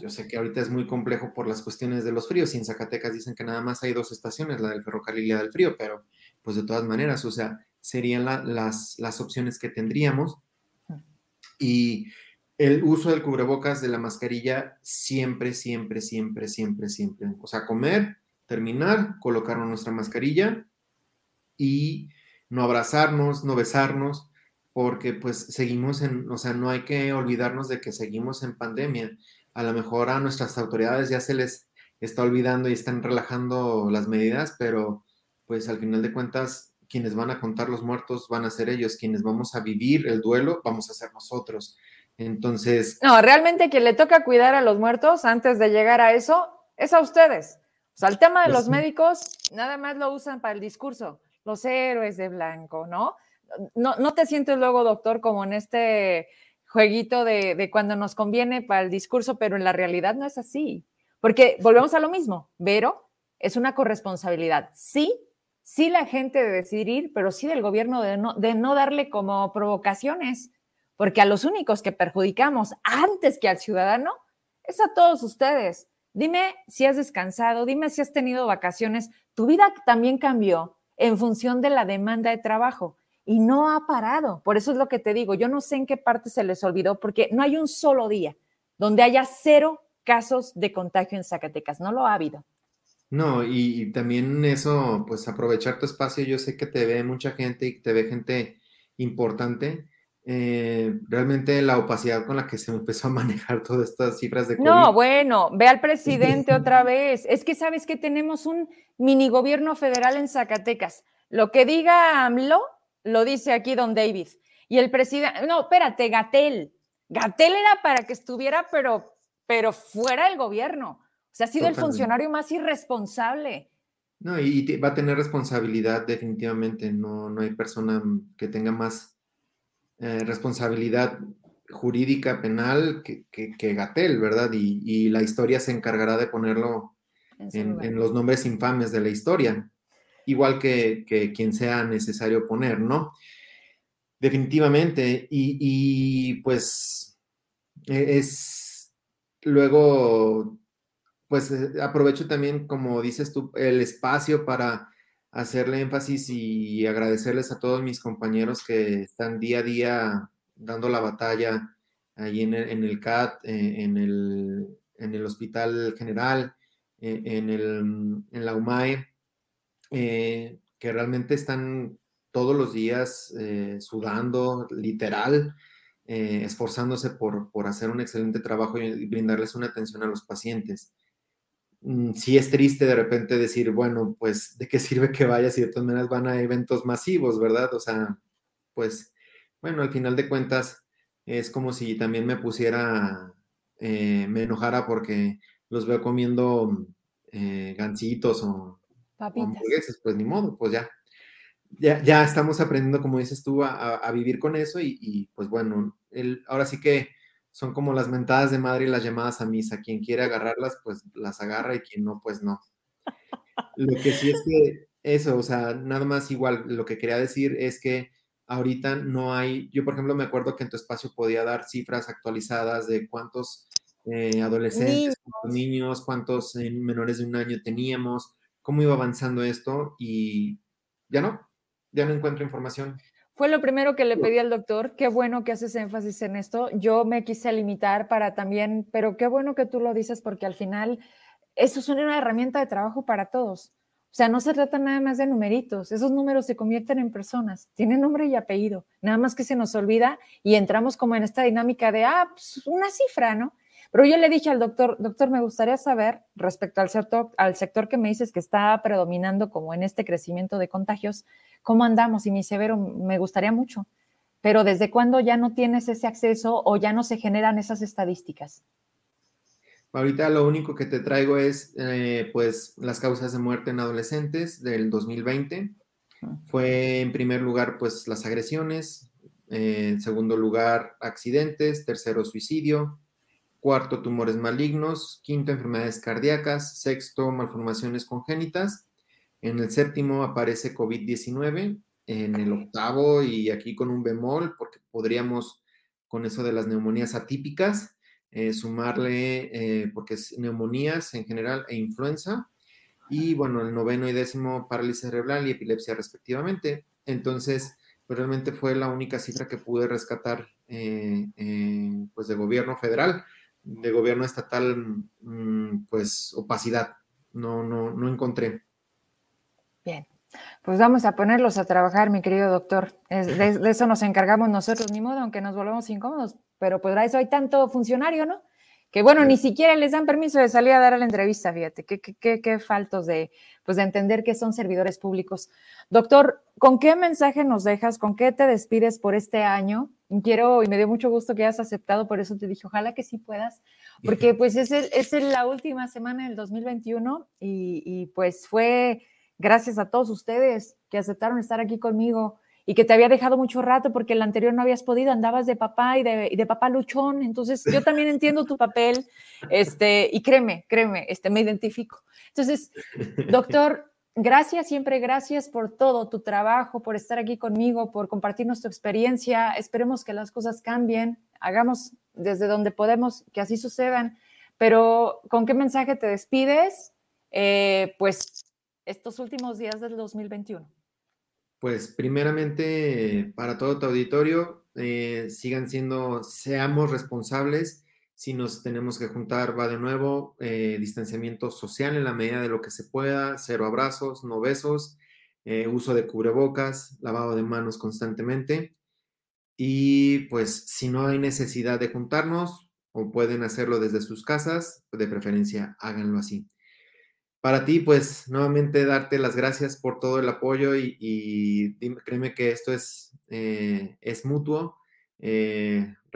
Yo sé que ahorita es muy complejo por las cuestiones de los fríos y en Zacatecas dicen que nada más hay dos estaciones, la del ferrocarril y la del frío, pero pues de todas maneras, o sea, serían las, las opciones que tendríamos. Y el uso del cubrebocas, de la mascarilla, siempre, siempre, siempre, siempre, siempre. O sea, comer, terminar, colocarnos nuestra mascarilla y no abrazarnos, no besarnos, porque pues seguimos en, o sea, no hay que olvidarnos de que seguimos en pandemia. A lo mejor a nuestras autoridades ya se les está olvidando y están relajando las medidas, pero pues al final de cuentas quienes van a contar los muertos van a ser ellos, quienes vamos a vivir el duelo vamos a ser nosotros. Entonces... No, realmente quien le toca cuidar a los muertos antes de llegar a eso es a ustedes. O sea, el tema de pues los médicos nada más lo usan para el discurso, los héroes de blanco, ¿no? No, no te sientes luego, doctor, como en este jueguito de, de cuando nos conviene para el discurso, pero en la realidad no es así. Porque volvemos a lo mismo, Vero, es una corresponsabilidad, sí, sí la gente de decidir, pero sí del gobierno de no, de no darle como provocaciones, porque a los únicos que perjudicamos antes que al ciudadano es a todos ustedes. Dime si has descansado, dime si has tenido vacaciones. Tu vida también cambió en función de la demanda de trabajo y no ha parado. Por eso es lo que te digo, yo no sé en qué parte se les olvidó, porque no hay un solo día donde haya cero casos de contagio en Zacatecas, no lo ha habido. No, y, también eso, pues aprovechar tu espacio. Yo sé que te ve mucha gente y te ve gente importante. Eh, realmente la opacidad con la que se empezó a manejar todas estas cifras de COVID. No, bueno, ve al presidente otra vez. Es que sabes que tenemos un mini gobierno federal en Zacatecas. Lo que diga AMLO, lo dice aquí don David. Y el presidente, no, espérate, Gatel. Gatel era para que estuviera, pero, pero fuera del gobierno se ha sido el funcionario más irresponsable. No, y va a tener responsabilidad definitivamente. No, no hay persona que tenga más eh, responsabilidad jurídica, penal que, que, Gatel, ¿verdad? Y, la historia se encargará de ponerlo en, los nombres infames de la historia, igual que, quien sea necesario poner, ¿no? Definitivamente. Y, y pues e, es luego pues eh, aprovecho también, como dices tú, el espacio para hacerle énfasis y agradecerles a todos mis compañeros que están día a día dando la batalla ahí en el, CAT, eh, en, el, Hospital General, eh, en, el, en la UMAE, que realmente están todos los días sudando, literal, esforzándose por, por, hacer un excelente trabajo y brindarles una atención a los pacientes. Mm, sí es triste de repente decir, bueno, pues, ¿de qué sirve que vayas si de todas maneras van a eventos masivos, verdad? O sea, pues, bueno, al final de cuentas es como si también me pusiera, eh, me enojara porque los veo comiendo eh, gancitos o, hamburguesas, pues ni modo, pues ya. Ya, ya estamos aprendiendo, como dices tú, a, vivir con eso y, y pues bueno, el, ahora sí que son como las mentadas de madre y las llamadas a misa. Quien quiere agarrarlas, pues las agarra y quien no, pues no. Lo que sí es que eso, o sea, nada más igual, lo que quería decir es que ahorita no hay, yo por ejemplo me acuerdo que en tu espacio podía dar cifras actualizadas de cuántos eh, adolescentes, cuántos niños, cuántos eh, menores de un año teníamos, cómo iba avanzando esto y ya no, ya no encuentro información. Fue lo primero que le pedí al doctor. Qué bueno que haces énfasis en esto. Yo me quise limitar para también, pero qué bueno que tú lo dices porque al final eso es una herramienta de trabajo para todos. O sea, no se trata nada más de numeritos. Esos números se convierten en personas. Tienen nombre y apellido. Nada más que se nos olvida y entramos como en esta dinámica de, ah, pues una cifra, ¿no? Pero yo le dije al doctor, doctor, me gustaría saber respecto al sector, al sector que me dices que está predominando como en este crecimiento de contagios, ¿cómo andamos? Y mi severo, me gustaría mucho. Pero ¿desde cuándo ya no tienes ese acceso o ya no se generan esas estadísticas? Ahorita lo único que te traigo es, eh, pues, las causas de muerte en adolescentes del 2020. Fue en primer lugar, pues, las agresiones, en segundo lugar, accidentes, tercero, suicidio, cuarto, tumores malignos, quinto, enfermedades cardíacas, sexto, malformaciones congénitas. En el séptimo aparece COVID-19, en el octavo y aquí con un bemol, porque podríamos con eso de las neumonías atípicas, eh, sumarle, eh, porque es neumonías en general e influenza, y bueno, el noveno y décimo parálisis cerebral y epilepsia respectivamente. Entonces, pues realmente fue la única cifra que pude rescatar eh, pues de gobierno federal, de gobierno estatal, mm, pues opacidad, no, no, no encontré. Bien, pues vamos a ponerlos a trabajar, mi querido doctor. de, eso nos encargamos nosotros, ni modo, aunque nos volvemos incómodos, pero pues eso hay tanto funcionario, ¿no? Que bueno, ni siquiera les dan permiso de salir a dar la entrevista, fíjate, qué, qué, qué, faltos de, pues de entender que son servidores públicos. Doctor, ¿con qué mensaje nos dejas? ¿Con qué te despides por este año? Quiero, y me dio mucho gusto que hayas aceptado, por eso te dije, ojalá que sí puedas, porque pues es, es la última semana del 2021 y, y pues fue Gracias a todos ustedes que aceptaron estar aquí conmigo y que te había dejado mucho rato porque el anterior no habías podido, andabas de papá y de, papá luchón. Entonces, yo también entiendo tu papel este, y créeme, créeme, este, me identifico. Entonces, doctor, gracias, siempre gracias por todo tu trabajo, por estar aquí conmigo, por compartirnos tu experiencia. Esperemos que las cosas cambien, hagamos desde donde podemos que así sucedan. Pero, ¿con qué mensaje te despides? Eh, pues estos últimos días del 2021? Pues primeramente, para todo tu auditorio, eh, sigan siendo, seamos responsables. Si nos tenemos que juntar, va de nuevo, eh, distanciamiento social en la medida de lo que se pueda, cero abrazos, no besos, eh, uso de cubrebocas, lavado de manos constantemente. Y pues si no hay necesidad de juntarnos o pueden hacerlo desde sus casas, de preferencia háganlo así para ti, pues nuevamente darte las gracias por todo el apoyo y, créeme que esto es, eh, es mutuo.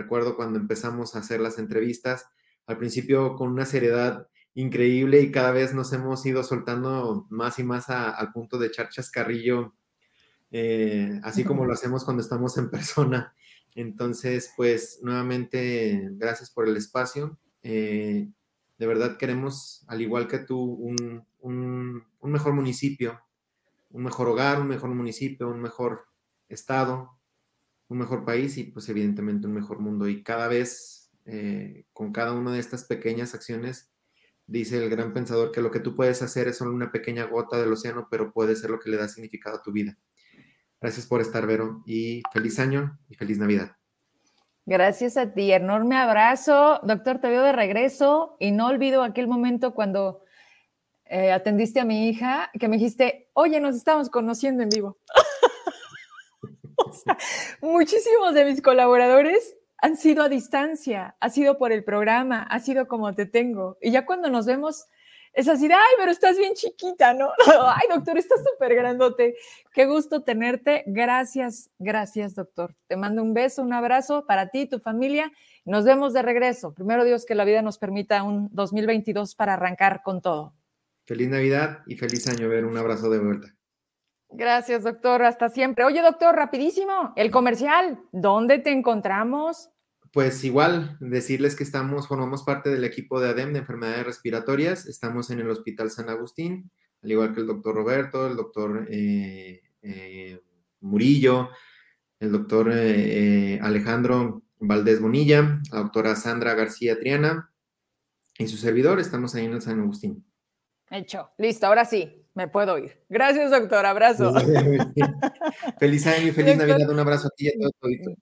Recuerdo cuando empezamos a hacer las entrevistas, al principio con una seriedad increíble y cada vez nos hemos ido soltando más y más al punto de echar chascarrillo, eh, así como lo hacemos cuando estamos en persona. Entonces, pues nuevamente, gracias por el espacio. De verdad queremos, al igual que tú, un, mejor municipio, un mejor hogar, un mejor municipio, un mejor estado, un mejor país y pues evidentemente un mejor mundo. Y cada vez, eh, con cada una de estas pequeñas acciones, dice el gran pensador que lo que tú puedes hacer es solo una pequeña gota del océano, pero puede ser lo que le da significado a tu vida. Gracias por estar, Vero, y feliz año y feliz Navidad. Gracias a ti, enorme abrazo. Doctor, te veo de regreso y no olvido aquel momento cuando eh, atendiste a mi hija, que me dijiste, oye, nos estamos conociendo en vivo. muchísimos de mis colaboradores han sido a distancia, ha sido por el programa, ha sido como te tengo. Y ya cuando nos vemos, es así de, ay, pero estás bien chiquita, ¿no? Ay, doctor, estás súper grandote. Qué gusto tenerte. Gracias, gracias, doctor. Te mando un beso, un abrazo para ti y tu familia. Nos vemos de regreso. Primero Dios que la vida nos permita un 2022 para arrancar con todo. Feliz Navidad y feliz año, ver. Un abrazo de vuelta. Gracias, doctor. Hasta siempre. Oye, doctor, rapidísimo, el comercial, ¿dónde te encontramos? Pues igual, decirles que estamos, formamos parte del equipo de ADEM de enfermedades respiratorias, estamos en el Hospital San Agustín, al igual que el doctor Roberto, el doctor eh, eh, Murillo, el doctor eh, Alejandro Valdés Bonilla, la doctora Sandra García Triana y su servidor, estamos ahí en el San Agustín. Hecho, listo, ahora sí, me puedo ir. Gracias, doctor, abrazo. feliz año y feliz Navidad, un abrazo a ti y a todos.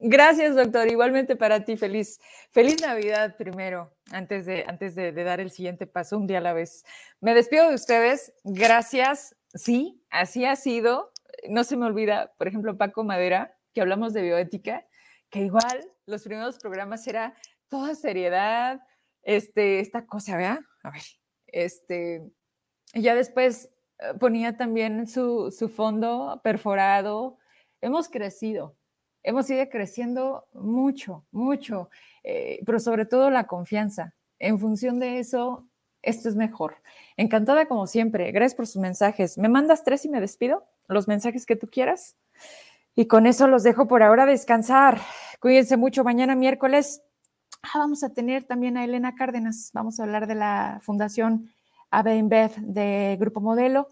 Gracias, doctor. Igualmente para ti, feliz, feliz Navidad primero, antes de, antes de, dar el siguiente paso, un día a la vez. Me despido de ustedes. Gracias. Sí, así ha sido. No se me olvida, por ejemplo, Paco Madera, que hablamos de bioética, que igual los primeros programas era toda seriedad, este, esta cosa, ¿verdad? A ver, este, ya después eh, ponía también su, su fondo perforado. Hemos crecido hemos ido creciendo mucho, mucho, eh, pero sobre todo la confianza. En función de eso, esto es mejor. Encantada como siempre. Gracias por sus mensajes. ¿Me mandas tres y me despido? Los mensajes que tú quieras. Y con eso los dejo por ahora descansar. Cuídense mucho. Mañana miércoles ah, vamos a tener también a Elena Cárdenas. Vamos a hablar de la Fundación AB InBev de Grupo Modelo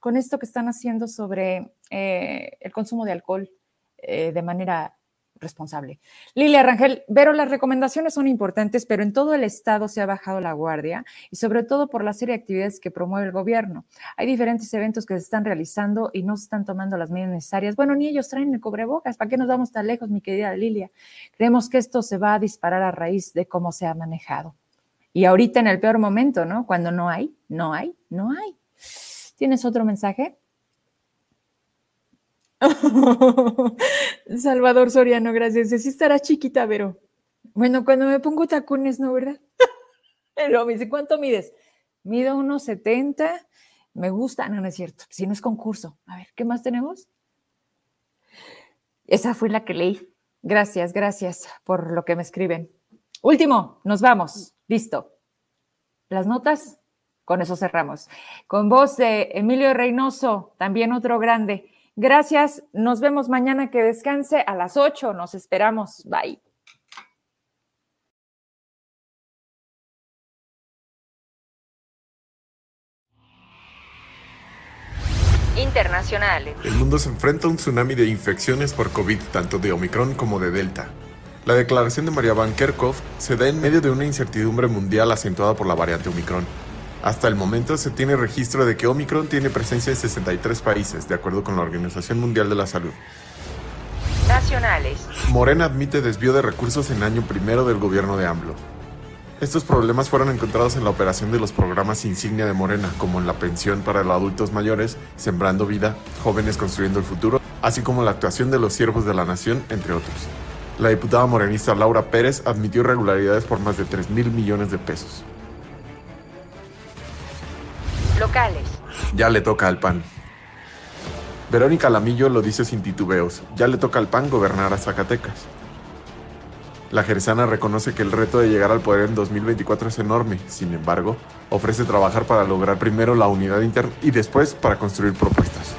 con esto que están haciendo sobre eh, el consumo de alcohol eh, de manera responsable. Lilia Rangel, pero las recomendaciones son importantes, pero en todo el estado se ha bajado la guardia y sobre todo por la serie de actividades que promueve el gobierno. Hay diferentes eventos que se están realizando y no se están tomando las medidas necesarias. Bueno, ni ellos traen el cubrebocas. ¿Para qué nos vamos tan lejos, mi querida Lilia? Creemos que esto se va a disparar a raíz de cómo se ha manejado. Y ahorita en el peor momento, ¿no? Cuando no hay, no hay, no hay. ¿Tienes otro mensaje? Salvador Soriano, gracias. Sí estará chiquita, pero bueno, cuando me pongo tacones, ¿no, verdad? Pero me dice, ¿cuánto mides? Mido unos 70. Me gusta, no, no es cierto. Si no es concurso. A ver, ¿qué más tenemos? Esa fue la que leí. Gracias, gracias por lo que me escriben. Último, nos vamos. Listo. Las notas, con eso cerramos. Con voz de Emilio Reynoso, también otro grande. Gracias, nos vemos mañana, que descanse a las 8, nos esperamos, bye. Internacionales. El mundo se enfrenta a un tsunami de infecciones por COVID, tanto de Omicron como de Delta. La declaración de María Van Kerkhove se da en medio de una incertidumbre mundial acentuada por la variante Omicron. Hasta el momento se tiene registro de que Omicron tiene presencia en 63 países, de acuerdo con la Organización Mundial de la Salud. Nacionales. Morena admite desvío de recursos en año primero del gobierno de AMLO. Estos problemas fueron encontrados en la operación de los programas insignia de Morena, como en la pensión para los adultos mayores, Sembrando Vida, Jóvenes Construyendo el Futuro, así como la actuación de los siervos de la nación, entre otros. La diputada morenista Laura Pérez admitió irregularidades por más de 3 mil millones de pesos locales. Ya le toca al PAN. Verónica Lamillo lo dice sin titubeos, ya le toca al PAN gobernar a Zacatecas. La jerzana reconoce que el reto de llegar al poder en 2024 es enorme, sin embargo, ofrece trabajar para lograr primero la unidad interna y después para construir propuestas.